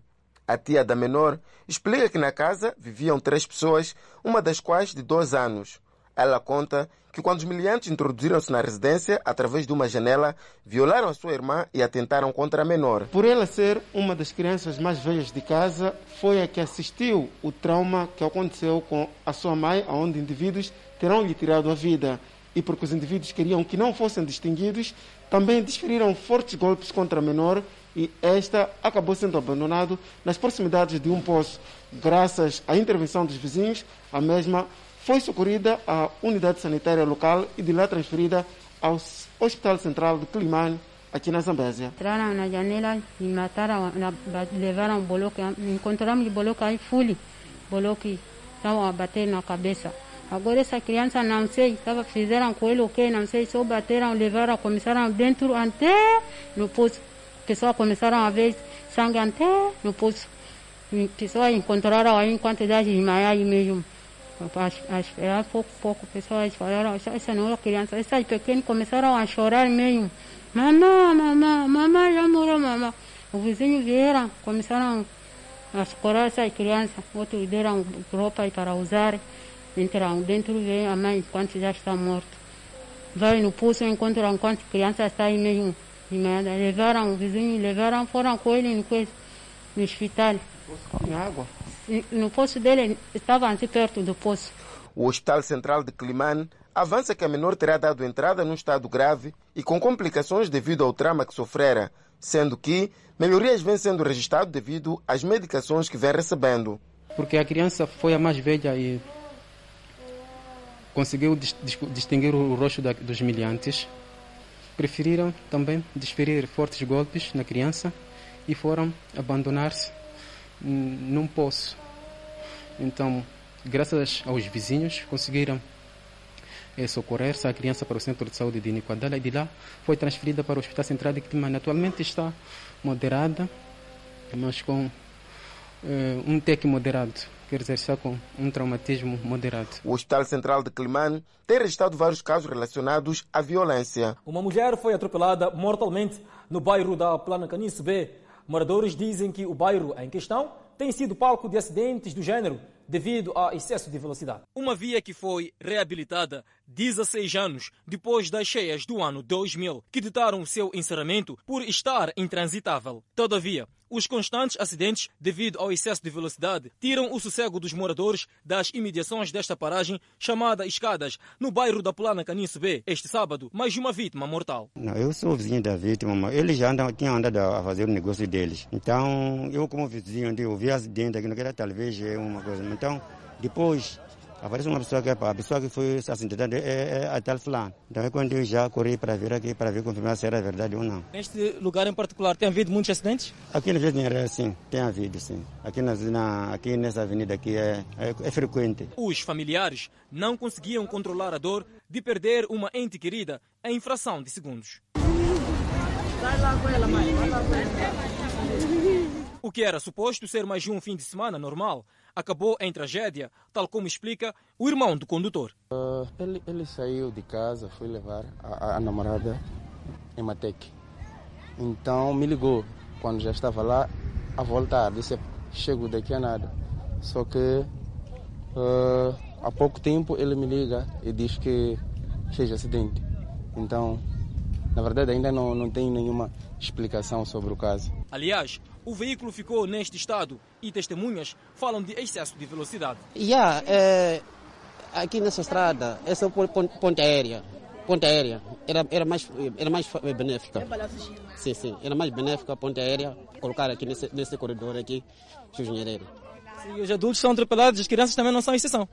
A tia da menor explica que na casa viviam três pessoas, uma das quais de 12 anos. Ela conta que quando os miliantes introduziram-se na residência através de uma janela, violaram a sua irmã e atentaram contra a menor. Por ela ser uma das crianças mais velhas de casa, foi a que assistiu o trauma que aconteceu com a sua mãe, onde indivíduos terão lhe tirado a vida. E porque os indivíduos queriam que não fossem distinguidos, também desferiram fortes golpes contra a menor e esta acabou sendo abandonada nas proximidades de um poço. Graças à intervenção dos vizinhos, a mesma foi socorrida à unidade sanitária local e de lá transferida ao Hospital Central de Climane, aqui na Zambésia. Entraram na janela e mataram, levaram o boloque, encontramos o boloque aí, fully, boloque, estavam a bater na cabeça. Agora essa criança não sei, tava, fizeram com ele o que, não sei, só bateram, levaram, começaram dentro até no poço. Pessoas começaram a ver sangue até no poço. Pessoas encontraram aí quantidade de maior mesmo a esperar pouco pouco, pessoas falaram, essa não é criança, essas pequenas começaram a chorar mesmo. Mamãe, mamãe, mamãe já morreu, mamãe. Os vizinhos vieram, começaram a escorar essas crianças, outros deram roupa para usar, entraram dentro, veio a mãe enquanto já está morto. Vai no pulso, encontram enquanto criança está aí mesmo. Levaram o vizinho, levaram, foram com ele no, no hospital. água? no poço dele estava assim perto do poço. O Hospital Central de Climane avança que a menor terá dado entrada num estado grave e com complicações devido ao trauma que sofrera, sendo que melhorias vêm sendo registradas devido às medicações que vem recebendo. Porque a criança foi a mais velha e conseguiu distinguir o rosto dos miliantes. Preferiram também desferir fortes golpes na criança e foram abandonar-se não posso. Então, graças aos vizinhos, conseguiram é, socorrer essa criança para o Centro de Saúde de Niquadala e de lá foi transferida para o Hospital Central de Climane. Atualmente está moderada, mas com Uh, um TEC moderado, quer dizer, só com um traumatismo moderado. O Hospital Central de Climane tem registrado vários casos relacionados à violência. Uma mulher foi atropelada mortalmente no bairro da Plana Caniço B. Moradores dizem que o bairro em questão tem sido palco de acidentes do gênero devido a excesso de velocidade. Uma via que foi reabilitada 16 anos depois das cheias do ano 2000, que ditaram seu encerramento por estar intransitável. Todavia, os constantes acidentes devido ao excesso de velocidade tiram o sossego dos moradores das imediações desta paragem chamada Escadas, no bairro da Plana Caniço B, este sábado, mais de uma vítima mortal. Não, eu sou vizinho da vítima, mas eles já andam, tinham andado a fazer o negócio deles. Então, eu como vizinho, eu vi acidente aqui, não era talvez é uma coisa. Então, depois aparece uma pessoa que a pessoa que foi acidentada é, é a tal fulano. Então é quando eu já corri para vir aqui para ver confirmar se era verdade ou não. Neste lugar em particular tem havido muitos acidentes? Aqui na Jardim sim, tem havido sim. Aqui, na, na, aqui nessa avenida aqui é, é, é frequente. Os familiares não conseguiam controlar a dor de perder uma ente querida em fração de segundos. Vai lá com ela, mãe. Vai lá com ela. O que era suposto ser mais um fim de semana normal acabou em tragédia, tal como explica o irmão do condutor. Uh, ele, ele, saiu de casa, foi levar a, a, namorada em Matec. Então me ligou quando já estava lá a voltar. Disse: Chego daqui a nada. Só que uh, há pouco tempo ele me liga e diz que fez acidente. Então, na verdade, ainda não, não tenho nenhuma explicação sobre o caso. Aliás, o veículo ficou neste estado e testemunhas falam de excesso de velocidade. Yeah, é, aqui nessa estrada, essa ponte aérea, ponte aérea era, era, mais, era mais benéfica. Sim, sim, era mais benéfica a ponte aérea colocar aqui nesse, nesse corredor aqui, Chujinheiro. Se os adultos são atropelados, as crianças também não são exceção.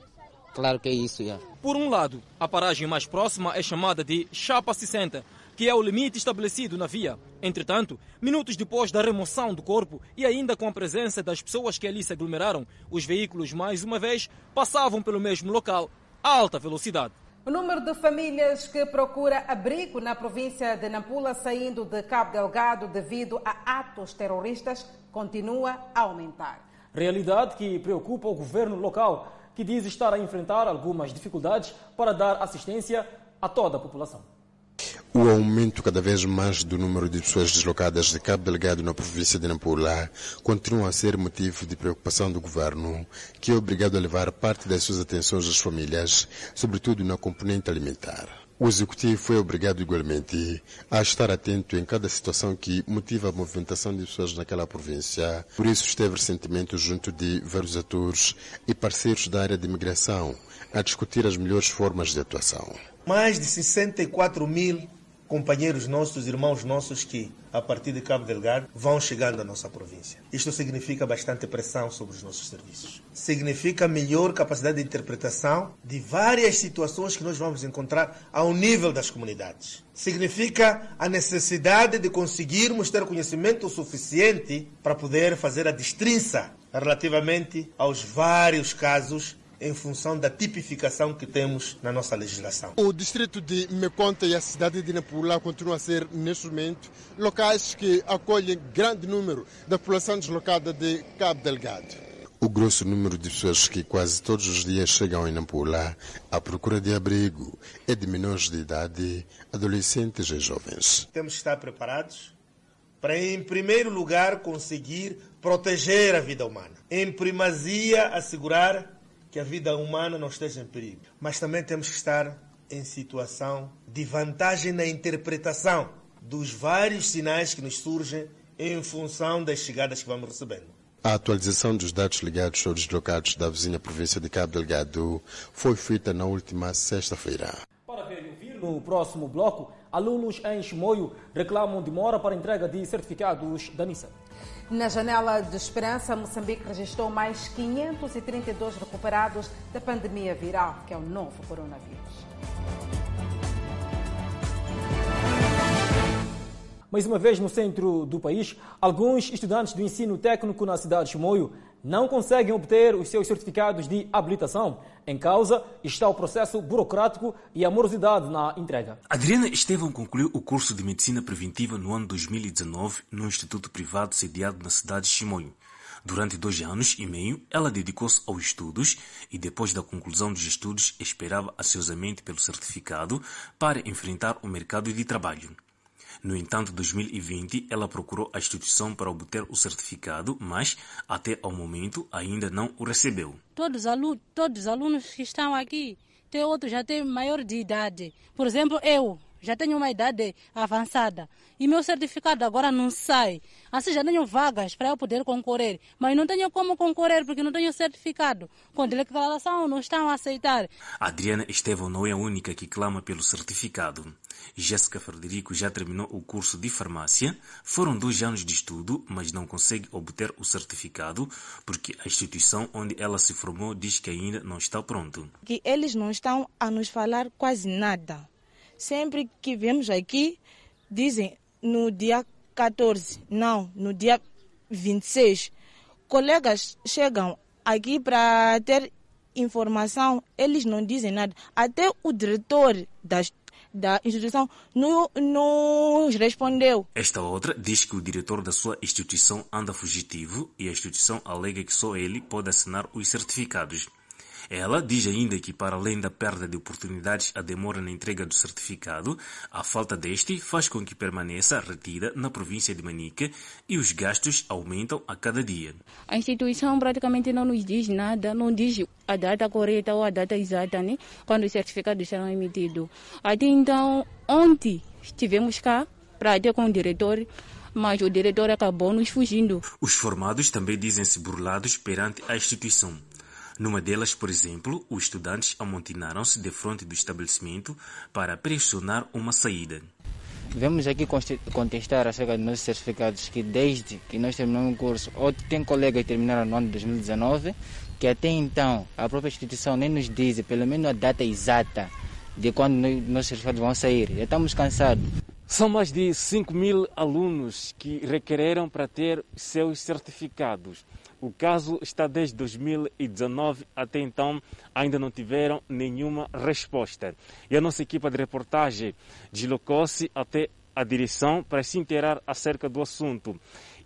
Claro que é isso, já. Por um lado, a paragem mais próxima é chamada de Chapa 60, que é o limite estabelecido na via. Entretanto, minutos depois da remoção do corpo e ainda com a presença das pessoas que ali se aglomeraram, os veículos mais uma vez passavam pelo mesmo local a alta velocidade. O número de famílias que procura abrigo na província de Nampula saindo de Cabo Delgado devido a atos terroristas continua a aumentar. Realidade que preocupa o governo local, que diz estar a enfrentar algumas dificuldades para dar assistência a toda a população. O aumento cada vez mais do número de pessoas deslocadas de Cabo Delgado na província de Nampula continua a ser motivo de preocupação do governo, que é obrigado a levar parte das suas atenções às famílias, sobretudo na componente alimentar. O executivo foi obrigado igualmente a estar atento em cada situação que motiva a movimentação de pessoas naquela província. Por isso esteve recentemente junto de vários atores e parceiros da área de imigração a discutir as melhores formas de atuação. Mais de 64 mil companheiros nossos, irmãos nossos que, a partir de Cabo Delgado, vão chegando à nossa província. Isto significa bastante pressão sobre os nossos serviços. Significa melhor capacidade de interpretação de várias situações que nós vamos encontrar ao nível das comunidades. Significa a necessidade de conseguirmos ter conhecimento suficiente para poder fazer a destrinça relativamente aos vários casos em função da tipificação que temos na nossa legislação. O distrito de Meconta e a cidade de Nampula continuam a ser, neste momento, locais que acolhem grande número da população deslocada de Cabo Delgado. O grosso número de pessoas que quase todos os dias chegam em Nampula à procura de abrigo é de menores de idade, adolescentes e jovens. Temos que estar preparados para, em primeiro lugar, conseguir proteger a vida humana. Em primazia, assegurar que a vida humana não esteja em perigo. Mas também temos que estar em situação de vantagem na interpretação dos vários sinais que nos surgem em função das chegadas que vamos recebendo. A atualização dos dados ligados aos deslocados da vizinha província de Cabo Delgado foi feita na última sexta-feira. Para ver e ouvir no próximo bloco, alunos em Chimoio reclamam demora para entrega de certificados da NISA. Na janela de esperança, Moçambique registrou mais 532 recuperados da pandemia viral, que é o novo coronavírus. Mais uma vez, no centro do país, alguns estudantes do ensino técnico na cidade de Chimoio não conseguem obter os seus certificados de habilitação. Em causa está o processo burocrático e a morosidade na entrega. Adriana Estevão concluiu o curso de Medicina Preventiva no ano 2019 no Instituto Privado sediado na cidade de Chimoio. Durante dois anos e meio, ela dedicou-se aos estudos e, depois da conclusão dos estudos, esperava ansiosamente pelo certificado para enfrentar o mercado de trabalho. No entanto, em 2020, ela procurou a instituição para obter o certificado, mas, até ao momento, ainda não o recebeu. Todos todos os alunos que estão aqui, tem outros já têm maior de idade. Por exemplo, eu, já tenho uma idade avançada e meu certificado agora não sai. Assim já tenho vagas para eu poder concorrer, mas não tenho como concorrer porque não tenho certificado. Com declaração não estão a aceitar. Adriana Estevão não é a única que clama pelo certificado. Jéssica Frederico já terminou o curso de farmácia. Foram dois anos de estudo, mas não consegue obter o certificado porque a instituição onde ela se formou diz que ainda não está pronto. Que eles não estão a nos falar quase nada. Sempre que vemos aqui, dizem no dia 14, não, no dia 26. Colegas chegam aqui para ter informação, eles não dizem nada. Até o diretor das da instituição não nos respondeu. Esta outra diz que o diretor da sua instituição anda fugitivo e a instituição alega que só ele pode assinar os certificados. Ela diz ainda que, para além da perda de oportunidades, a demora na entrega do certificado, a falta deste faz com que permaneça retida na província de Manica e os gastos aumentam a cada dia. A instituição praticamente não nos diz nada, não diz a data correta ou a data exata, né? Quando os certificados serão emitidos. Até então, ontem estivemos cá para ter com o diretor mas o diretor acabou nos fugindo. Os formados também dizem-se burlados perante a instituição. Numa delas, por exemplo, os estudantes amotinaram-se de frente do estabelecimento para pressionar uma saída. Vemos aqui contestar acerca dos nossos certificados que desde que nós terminamos o curso, ou tem colegas que terminaram no ano de 2019, que até então a própria instituição nem nos diz, pelo menos a data exata de quando nossos certificados vão sair. Já estamos cansados. São mais de 5 mil alunos que requereram para ter seus certificados. O caso está desde 2019 até então, ainda não tiveram nenhuma resposta. E a nossa equipa de reportagem deslocou-se até a direção para se inteirar acerca do assunto.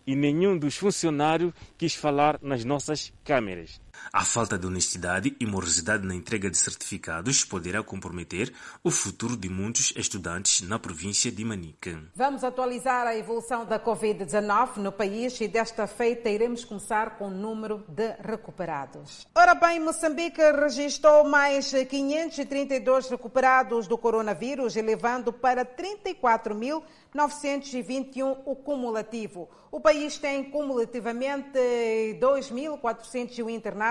E nenhum dos funcionários quis falar nas nossas câmeras. A falta de honestidade e morosidade na entrega de certificados poderá comprometer o futuro de muitos estudantes na província de Manica. Vamos atualizar a evolução da Covid-19 no país e desta feita iremos começar com o número de recuperados. Ora bem, Moçambique registrou mais 532 recuperados do coronavírus, elevando para 34 921 o cumulativo. O país tem cumulativamente 2.401 internados,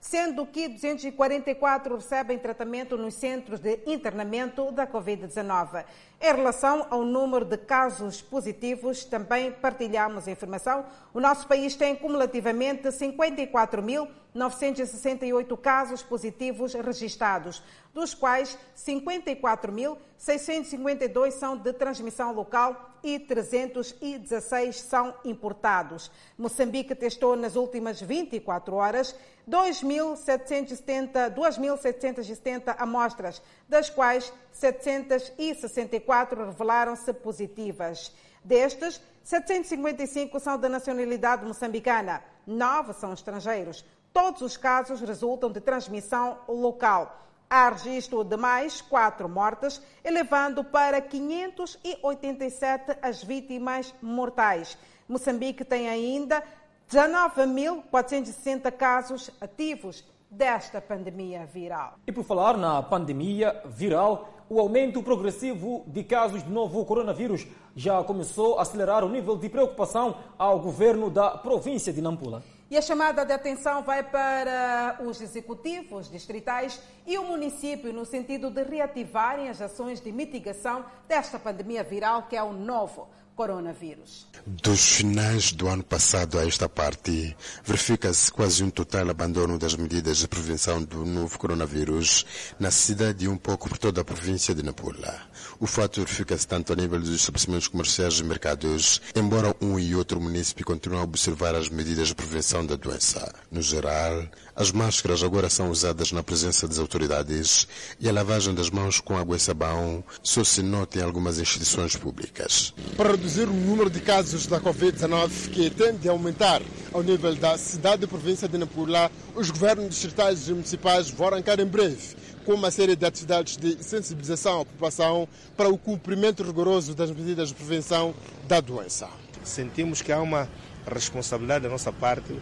sendo que 244 recebem tratamento nos centros de internamento da Covid-19. Em relação ao número de casos positivos, também partilhamos a informação. O nosso país tem cumulativamente 54.968 casos positivos registrados, dos quais 54.652 são de transmissão local e 316 são importados. Moçambique testou nas últimas 24 horas 2.770, 2.770 amostras, das quais 764 revelaram-se positivas. Destes, 755 são da nacionalidade moçambicana, 9 são estrangeiros. Todos os casos resultam de transmissão local. Há registro de mais quatro mortes, elevando para 587 as vítimas mortais. Moçambique tem ainda 19.460 casos ativos desta pandemia viral. E por falar na pandemia viral, o aumento progressivo de casos de novo coronavírus já começou a acelerar o nível de preocupação ao governo da província de Nampula. E a chamada de atenção vai para os executivos distritais e o município no sentido de reativarem as ações de mitigação desta pandemia viral que é o novo coronavírus. Dos finais do ano passado a esta parte, verifica-se quase um total abandono das medidas de prevenção do novo coronavírus na cidade e um pouco por toda a província de Nampula. O fato verifica-se tanto a nível dos estabelecimentos comerciais e mercados, embora um e outro município continuem a observar as medidas de prevenção da doença. No geral, as máscaras agora são usadas na presença das autoridades e a lavagem das mãos com água e sabão só se nota em algumas instituições públicas. Para reduzir o número de casos da Covid-19 que tende a aumentar ao nível da cidade e província de Nampula, os governos distritais e municipais vão arrancar em breve com uma série de atividades de sensibilização à população para o cumprimento rigoroso das medidas de prevenção da doença. Sentimos que há uma responsabilidade da nossa parte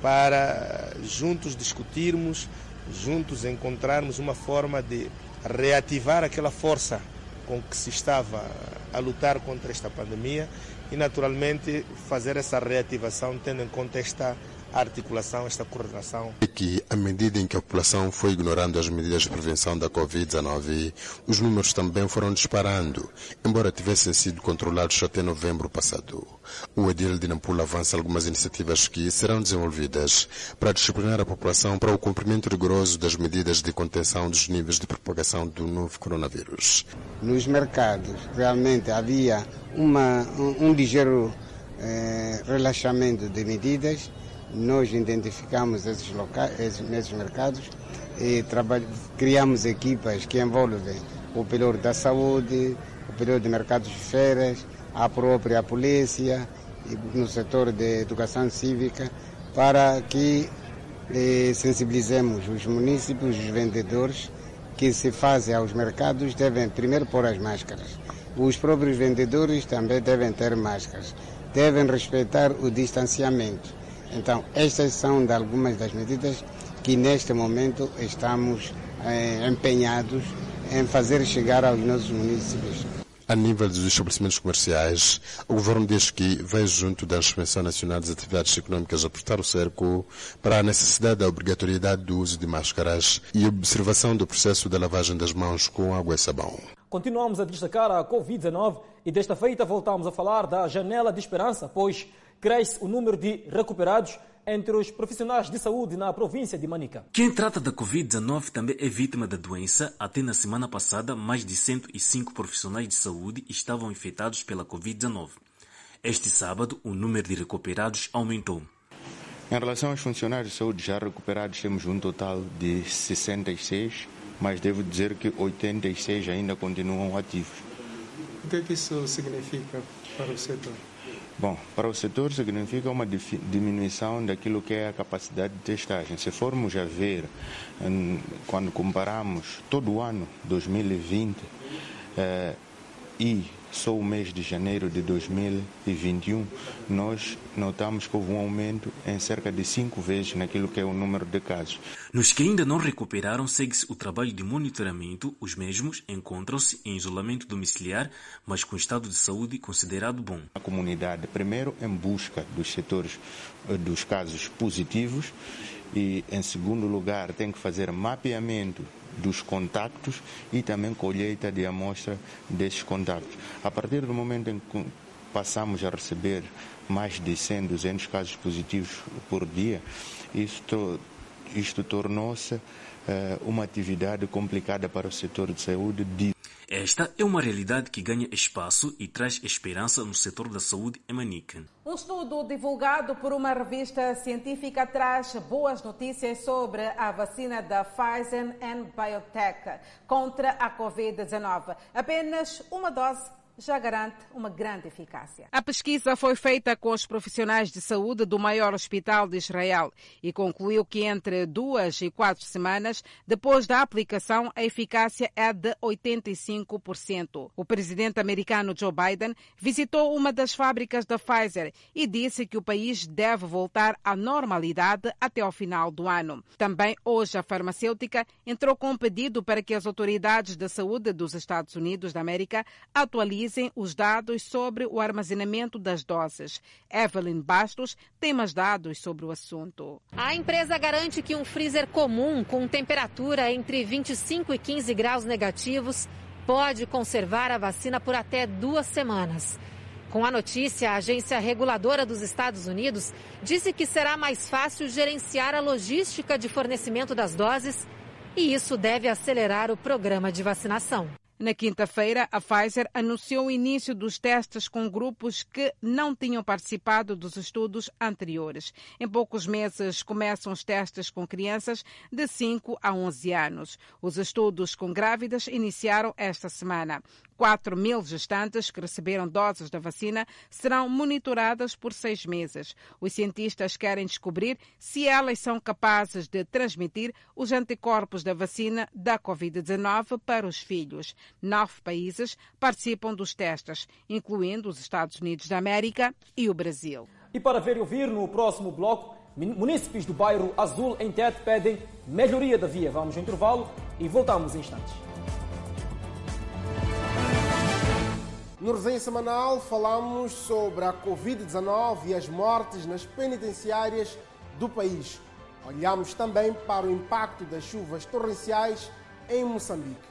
para juntos discutirmos, juntos encontrarmos uma forma de reativar aquela força com que se estava a lutar contra esta pandemia e, naturalmente, fazer essa reativação tendo em conta esta articulação, esta coordenação. E que, à medida em que a população foi ignorando as medidas de prevenção da Covid-19, os números também foram disparando, embora tivessem sido controlados até novembro passado. O Edil de Nampula avança algumas iniciativas que serão desenvolvidas para disciplinar a população para o cumprimento rigoroso das medidas de contenção dos níveis de propagação do novo coronavírus. Nos mercados, realmente havia uma, um, um ligeiro eh, relaxamento de medidas nós identificamos esses, locais, esses, esses mercados e criamos equipas que envolvem o piloto da saúde, o piloto de mercados de feiras, a própria polícia, no setor de educação cívica, para que eh, sensibilizemos os municípios, os vendedores que se fazem aos mercados devem primeiro pôr as máscaras. Os próprios vendedores também devem ter máscaras, devem respeitar o distanciamento então, estas são de algumas das medidas que neste momento estamos eh, empenhados em fazer chegar aos nossos municípios. A nível dos estabelecimentos comerciais, o governo diz que vai junto da Inspeção Nacional das Atividades Econômicas apertar o cerco para a necessidade da obrigatoriedade do uso de máscaras e observação do processo da lavagem das mãos com água e sabão. Continuamos a destacar a Covid-19 e desta feita voltamos a falar da janela de esperança, pois cresce o número de recuperados entre os profissionais de saúde na província de Manica. Quem trata da Covid-19 também é vítima da doença. Até na semana passada, mais de 105 profissionais de saúde estavam infectados pela Covid-19. Este sábado, o número de recuperados aumentou. Em relação aos funcionários de saúde já recuperados, temos um total de 66, mas devo dizer que 86 ainda continuam ativos. O que, é que isso significa para o setor? Bom, para o setor significa uma diminuição daquilo que é a capacidade de testagem. Se formos a ver, quando comparamos todo o ano 2020 eh, e só o mês de janeiro de 2021, nós notamos que houve um aumento em cerca de cinco vezes naquilo que é o número de casos. Nos que ainda não recuperaram, segue-se o trabalho de monitoramento. Os mesmos encontram-se em isolamento domiciliar, mas com estado de saúde considerado bom. A comunidade, primeiro, em busca dos setores eh, dos casos positivos e, em segundo lugar, tem que fazer mapeamento dos contactos e também colheita de amostra desses contactos. A partir do momento em que passamos a receber mais de 100, 200 casos positivos por dia, isto, isto tornou-se uh, uma atividade complicada para o setor de saúde. De... Esta é uma realidade que ganha espaço e traz esperança no setor da saúde em Manica. Um estudo divulgado por uma revista científica traz boas notícias sobre a vacina da Pfizer Biotech contra a Covid-19. Apenas uma dose já garante uma grande eficácia. A pesquisa foi feita com os profissionais de saúde do maior hospital de Israel e concluiu que entre duas e quatro semanas depois da aplicação, a eficácia é de 85%. O presidente americano Joe Biden visitou uma das fábricas da Pfizer e disse que o país deve voltar à normalidade até ao final do ano. Também hoje a farmacêutica entrou com um pedido para que as autoridades da saúde dos Estados Unidos da América atualizem atualizem os dados sobre o armazenamento das doses. Evelyn Bastos tem mais dados sobre o assunto. A empresa garante que um freezer comum com temperatura entre 25 e 15 graus negativos pode conservar a vacina por até duas semanas. Com a notícia, a agência reguladora dos Estados Unidos disse que será mais fácil gerenciar a logística de fornecimento das doses e isso deve acelerar o programa de vacinação. Na quinta-feira, a Pfizer anunciou o início dos testes com grupos que não tinham participado dos estudos anteriores. Em poucos meses, começam os testes com crianças de 5 a 11 anos. Os estudos com grávidas iniciaram esta semana. 4 mil gestantes que receberam doses da vacina serão monitoradas por seis meses. Os cientistas querem descobrir se elas são capazes de transmitir os anticorpos da vacina da Covid-19 para os filhos. Nove países participam dos testes, incluindo os Estados Unidos da América e o Brasil. E para ver e ouvir no próximo bloco, munícipes do bairro Azul em Tete pedem melhoria da via. Vamos ao intervalo e voltamos em instantes. No resenha semanal falamos sobre a Covid-19 e as mortes nas penitenciárias do país. Olhamos também para o impacto das chuvas torrenciais em Moçambique.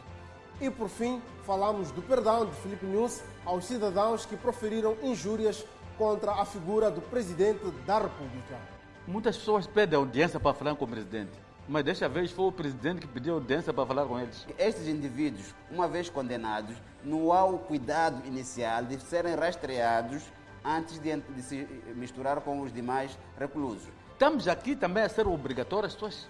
E por fim, falamos do perdão de Filipe Nunes aos cidadãos que proferiram injúrias contra a figura do presidente da República. Muitas pessoas pedem audiência para falar com o presidente. Mas desta vez foi o presidente que pediu audiência para falar com eles. Estes indivíduos, uma vez condenados, não há o cuidado inicial de serem rastreados antes de, de se misturar com os demais reclusos. Estamos aqui também a ser obrigatório as pessoas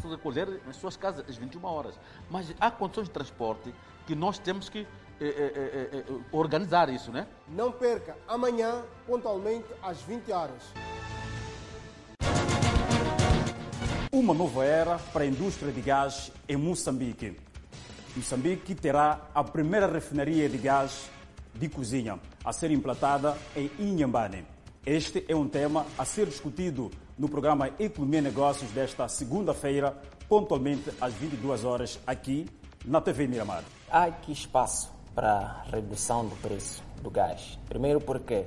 se recolher nas suas casas às 21 horas. Mas há condições de transporte que nós temos que eh, eh, eh, organizar isso, né? Não perca, amanhã, pontualmente às 20 horas. Uma nova era para a indústria de gás em Moçambique. Moçambique terá a primeira refinaria de gás de cozinha a ser implantada em Inhambane. Este é um tema a ser discutido no programa Economia e Negócios desta segunda-feira, pontualmente às 22 horas, aqui na TV Miramar. Há aqui espaço para redução do preço do gás. Primeiro porque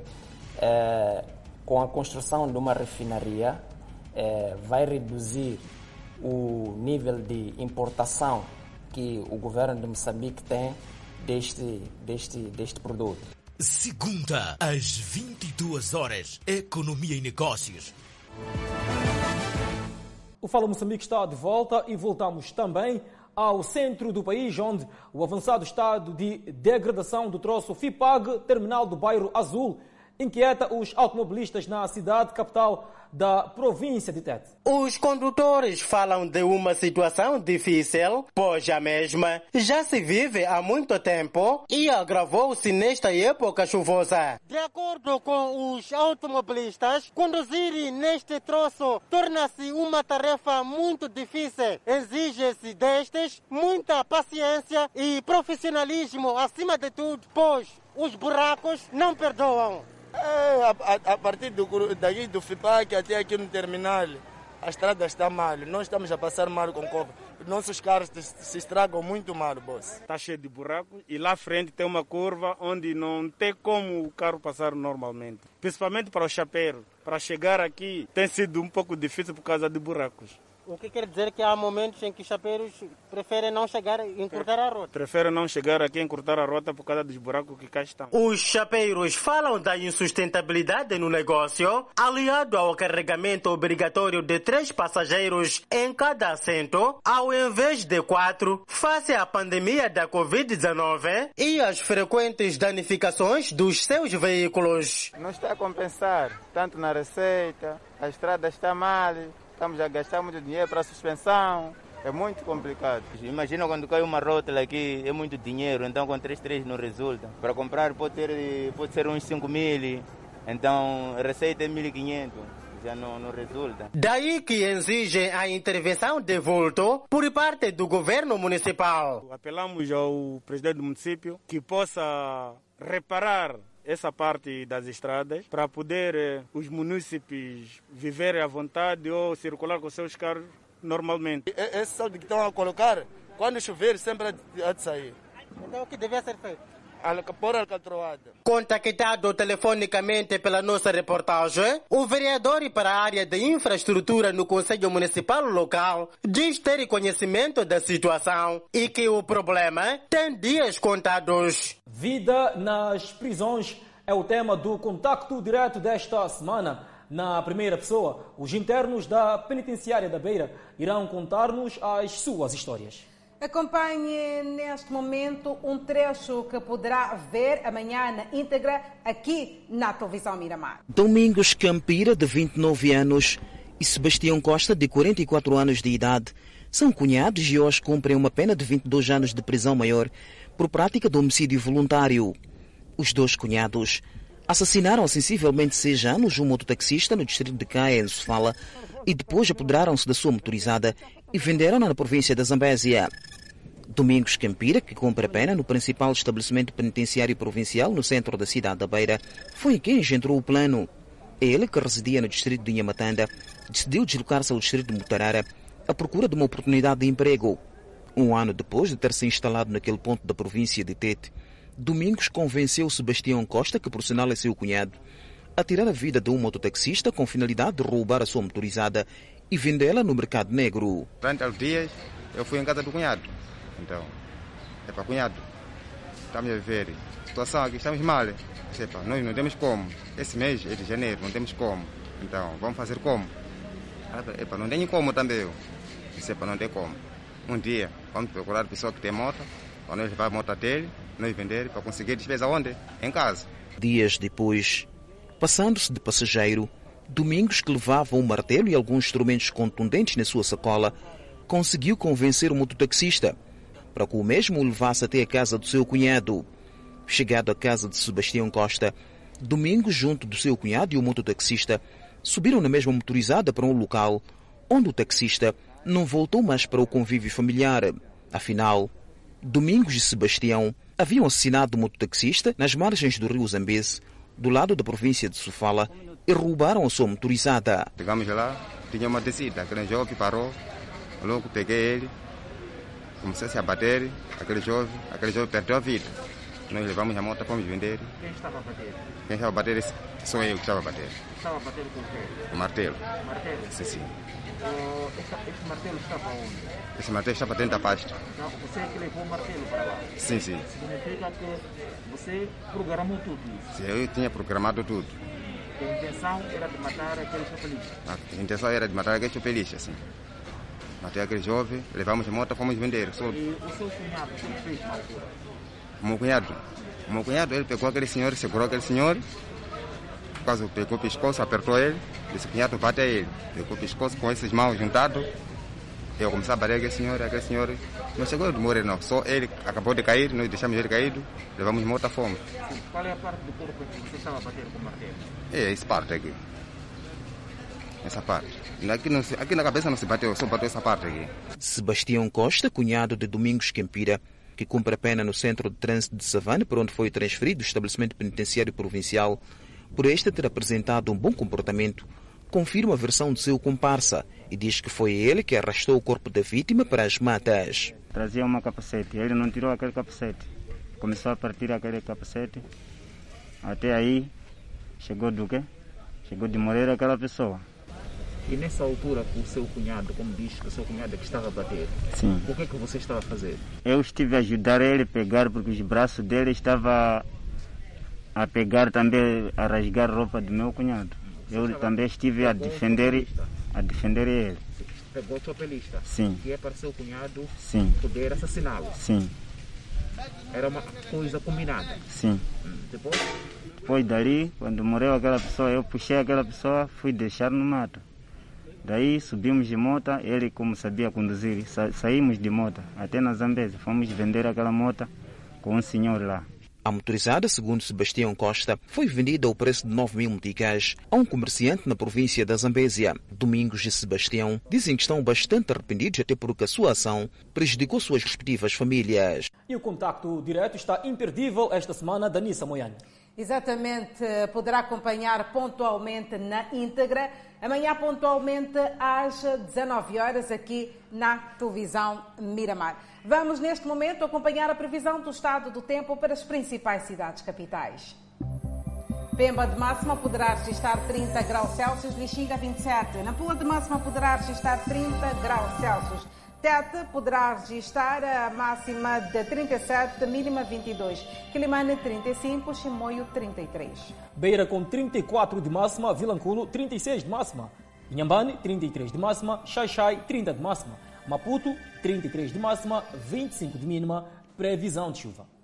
é, com a construção de uma refinaria é, vai reduzir o nível de importação que o governo de Moçambique tem deste, deste, deste produto. Segunda, às 22 horas, Economia e Negócios. O Fala Moçambique está de volta e voltamos também ao centro do país, onde o avançado estado de degradação do troço FIPAG, terminal do bairro Azul, inquieta os automobilistas na cidade capital da província de Tete. Os condutores falam de uma situação difícil, pois a mesma já se vive há muito tempo e agravou-se nesta época chuvosa. De acordo com os automobilistas, conduzir neste troço torna-se uma tarefa muito difícil. Exige-se destes muita paciência e profissionalismo acima de tudo, pois os buracos não perdoam. É, a, a, partir do, daqui do FIPAC até aqui no terminal, a estrada está mal. Nós estamos a passar mal com cobra. Nossos carros se estragam muito mal, boss. Está cheio de buracos e lá frente tem uma curva onde não tem como o carro passar normalmente. Principalmente para o chapeiro. Para chegar aqui tem sido um pouco difícil por causa de buracos. O que quer dizer que há momentos em que os chapeiros preferem não chegar e encurtar a rota. Preferem não chegar aqui e encurtar a rota por causa dos buracos que cá estão. Os chapeiros falam da insustentabilidade no negócio, aliado ao carregamento obrigatório de três passageiros em cada assento, ao invés de quatro, face à pandemia da Covid-19 e às frequentes danificações dos seus veículos. Não está a compensar, tanto na receita, a estrada está mal, Estamos a gastar muito dinheiro para a suspensão. É muito complicado. Imagina quando cai uma rótula aqui, é muito dinheiro, então com 3 3 não resulta. Para comprar pode, ter, pode ser uns 5 mil, então a receita é 1.500 já não, não, resulta. Daí que exige a intervenção de volta por parte do governo municipal. Apelamos ao presidente do município que possa reparar essa parte das estradas para poder eh, os munícipes viverem à vontade ou circular com seus carros normalmente. Esse saldo que estão a colocar, quando chover, sempre há de sair. Então o que deve ser feito? Por alcatroada. Contactado telefonicamente pela nossa reportagem, o vereador para a área de infraestrutura no Conselho Municipal local diz ter conhecimento da situação e que o problema tem dias contados. Vida nas prisões é o tema do contacto direto desta semana. Na primeira pessoa, os internos da penitenciária da Beira irão contar-nos as suas histórias. Acompanhe neste momento um trecho que poderá ver amanhã na íntegra aqui na televisão Miramar. Domingos Campira, de 29 anos, e Sebastião Costa, de 44 anos de idade, são cunhados e hoje cumprem uma pena de 22 anos de prisão maior por prática de homicídio voluntário. Os dois cunhados assassinaram sensivelmente seis anos um mototaxista no distrito de Caia, em Sofala, e depois apoderaram-se da sua motorizada e venderam-na na província da Zambésia. Domingos Campira, que cumpre a pena no principal estabelecimento penitenciário provincial no centro da cidade da Beira, foi quem engendrou o plano. Ele, que residia no distrito de Inhamatanda, decidiu deslocar-se ao distrito de Mutarara à procura de uma oportunidade de emprego. Um ano depois de ter se instalado naquele ponto da província de Tete, Domingos convenceu Sebastião Costa, que por sinal é seu cunhado, a tirar a vida de um mototaxista com finalidade de roubar a sua motorizada e vendê-la no mercado negro. Durante os dias, eu fui em casa do cunhado. Então, é para cunhado. Estamos a viver. Situação aqui, estamos mal. Epa, nós não temos como. Esse mês é de janeiro, não temos como. Então, vamos fazer como? Epa, não tem como também. Eu. Epa, não tem como. Um dia, vamos procurar pessoa que tem moto, para nós levar a moto dele, nós vender, para conseguir despesa onde? Em casa. Dias depois, passando-se de passageiro, Domingos, que levava um martelo e alguns instrumentos contundentes na sua sacola, conseguiu convencer o mototaxista para que o mesmo o levasse até a casa do seu cunhado. Chegado à casa de Sebastião Costa, Domingos, junto do seu cunhado e o mototaxista, subiram na mesma motorizada para um local onde o taxista não voltou mais para o convívio familiar. Afinal, Domingos e Sebastião haviam assassinado o mototaxista nas margens do rio Zambeze, do lado da província de Sofala, e roubaram a sua motorizada. Chegamos lá, tinha uma descida, aquele jovem parou, logo peguei ele, comecei a bater, aquele jovem, aquele jovem perdeu a vida. Nós levamos a moto, fomos vender. Quem estava a bater? Quem estava a bater sou eu que estava a bater. Estava a bater com o quê? O martelo. Martelo? Sim, sim. Uh, esse, esse martelo estava onde? Esse martelo estava dentro da pasta. Não, você é que levou o martelo para lá? Sim, sim. Significa que você programou tudo isso? Sim, eu tinha programado tudo. A intenção era de matar aquele chopelista? A intenção era de matar aquele chopelista, sim. Matei aquele jovem, levamos a moto, fomos vender. Só... E o seu cunhado, o que fez na altura? O meu cunhado? Meu cunhado, ele pegou aquele senhor, segurou aquele senhor, quase pegou o pescoço, apertou ele, disse, cunhado, bate a ele. Pegou o pescoço com essas mãos juntadas, eu comecei a bater aquele senhor, aquele senhor não chegou a morrer não, só ele acabou de cair, nós deixamos ele caído, levamos moto a fome. Sim. Qual é a parte do corpo que você estava a bater com o martelo? É, essa parte aqui. Essa parte. Aqui, não se, aqui na cabeça não se bateu, só bateu essa parte aqui. Sebastião Costa, cunhado de Domingos Campira, que cumpre a pena no Centro de Trânsito de Savana, para onde foi transferido do estabelecimento penitenciário provincial, por este ter apresentado um bom comportamento, confirma a versão do seu comparsa e diz que foi ele que arrastou o corpo da vítima para as matas. Trazia uma capacete, ele não tirou aquele capacete. Começou a partir aquele capacete. Até aí, chegou do quê? Chegou de morrer aquela pessoa. E nessa altura, o seu cunhado, como diz que o seu cunhado é que estava a bater, Sim. o que é que você estava a fazer? Eu estive a ajudar ele a pegar, porque os braços dele estavam a pegar também, a rasgar roupa do meu cunhado. Eu também estive a defender, a defender ele. Pegou o chopelista? Sim. Que é para seu cunhado Sim. poder assassiná-lo? Sim, Era uma coisa combinada? sim. Hum, Depois? Foi dali, quando morreu aquela pessoa, eu puxei aquela pessoa, fui deixar no mato. Daí subimos de moto, ele como sabia conduzir, sa saímos de moto até na Zambesa. Fomos vender aquela moto com um senhor lá. A motorizada, segundo Sebastião Costa, foi vendida ao preço de 9 mil meticais a um comerciante na província da Zambésia. Domingos e Sebastião dizem que estão bastante arrependidos até porque a sua ação prejudicou suas respectivas famílias. E o contacto direto está imperdível esta semana da Nissa Moiane. Exatamente, poderá acompanhar pontualmente na íntegra, amanhã pontualmente às 19 horas aqui na televisão Miramar. Vamos neste momento acompanhar a previsão do estado do tempo para as principais cidades capitais. Pemba de máxima poderá registrar 30 graus Celsius, Lixinga 27. Nampula de máxima poderá registrar 30 graus Celsius. Tete poderá registrar a máxima de 37, mínima 22. Quilimane 35, Chimoio 33. Beira com 34 de máxima, Vilanculo 36 de máxima, Inhambane 33 de máxima, Xaixai 30 de máxima, Maputo 33 de máxima, 25 de mínima, previsão de chuva.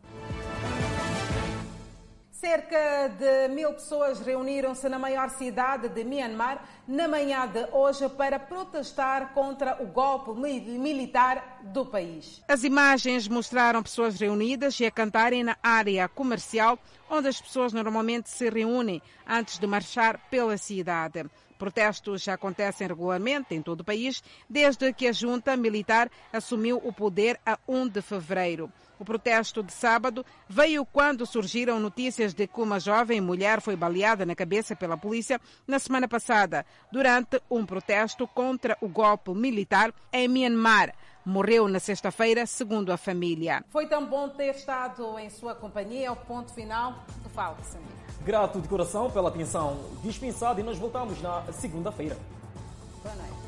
Cerca de mil pessoas reuniram-se na maior cidade de Myanmar na manhã de hoje para protestar contra o golpe militar do país. As imagens mostraram pessoas reunidas e a cantarem na área comercial, onde as pessoas normalmente se reúnem antes de marchar pela cidade. Protestos já acontecem regularmente em todo o país desde que a junta militar assumiu o poder a 1 de fevereiro. O protesto de sábado veio quando surgiram notícias de que uma jovem mulher foi baleada na cabeça pela polícia na semana passada, durante um protesto contra o golpe militar em Myanmar. Morreu na sexta-feira, segundo a família. Foi tão bom ter estado em sua companhia. É o ponto final do Fala, Samir. Grato de coração pela atenção dispensada e nós voltamos na segunda-feira. Boa noite.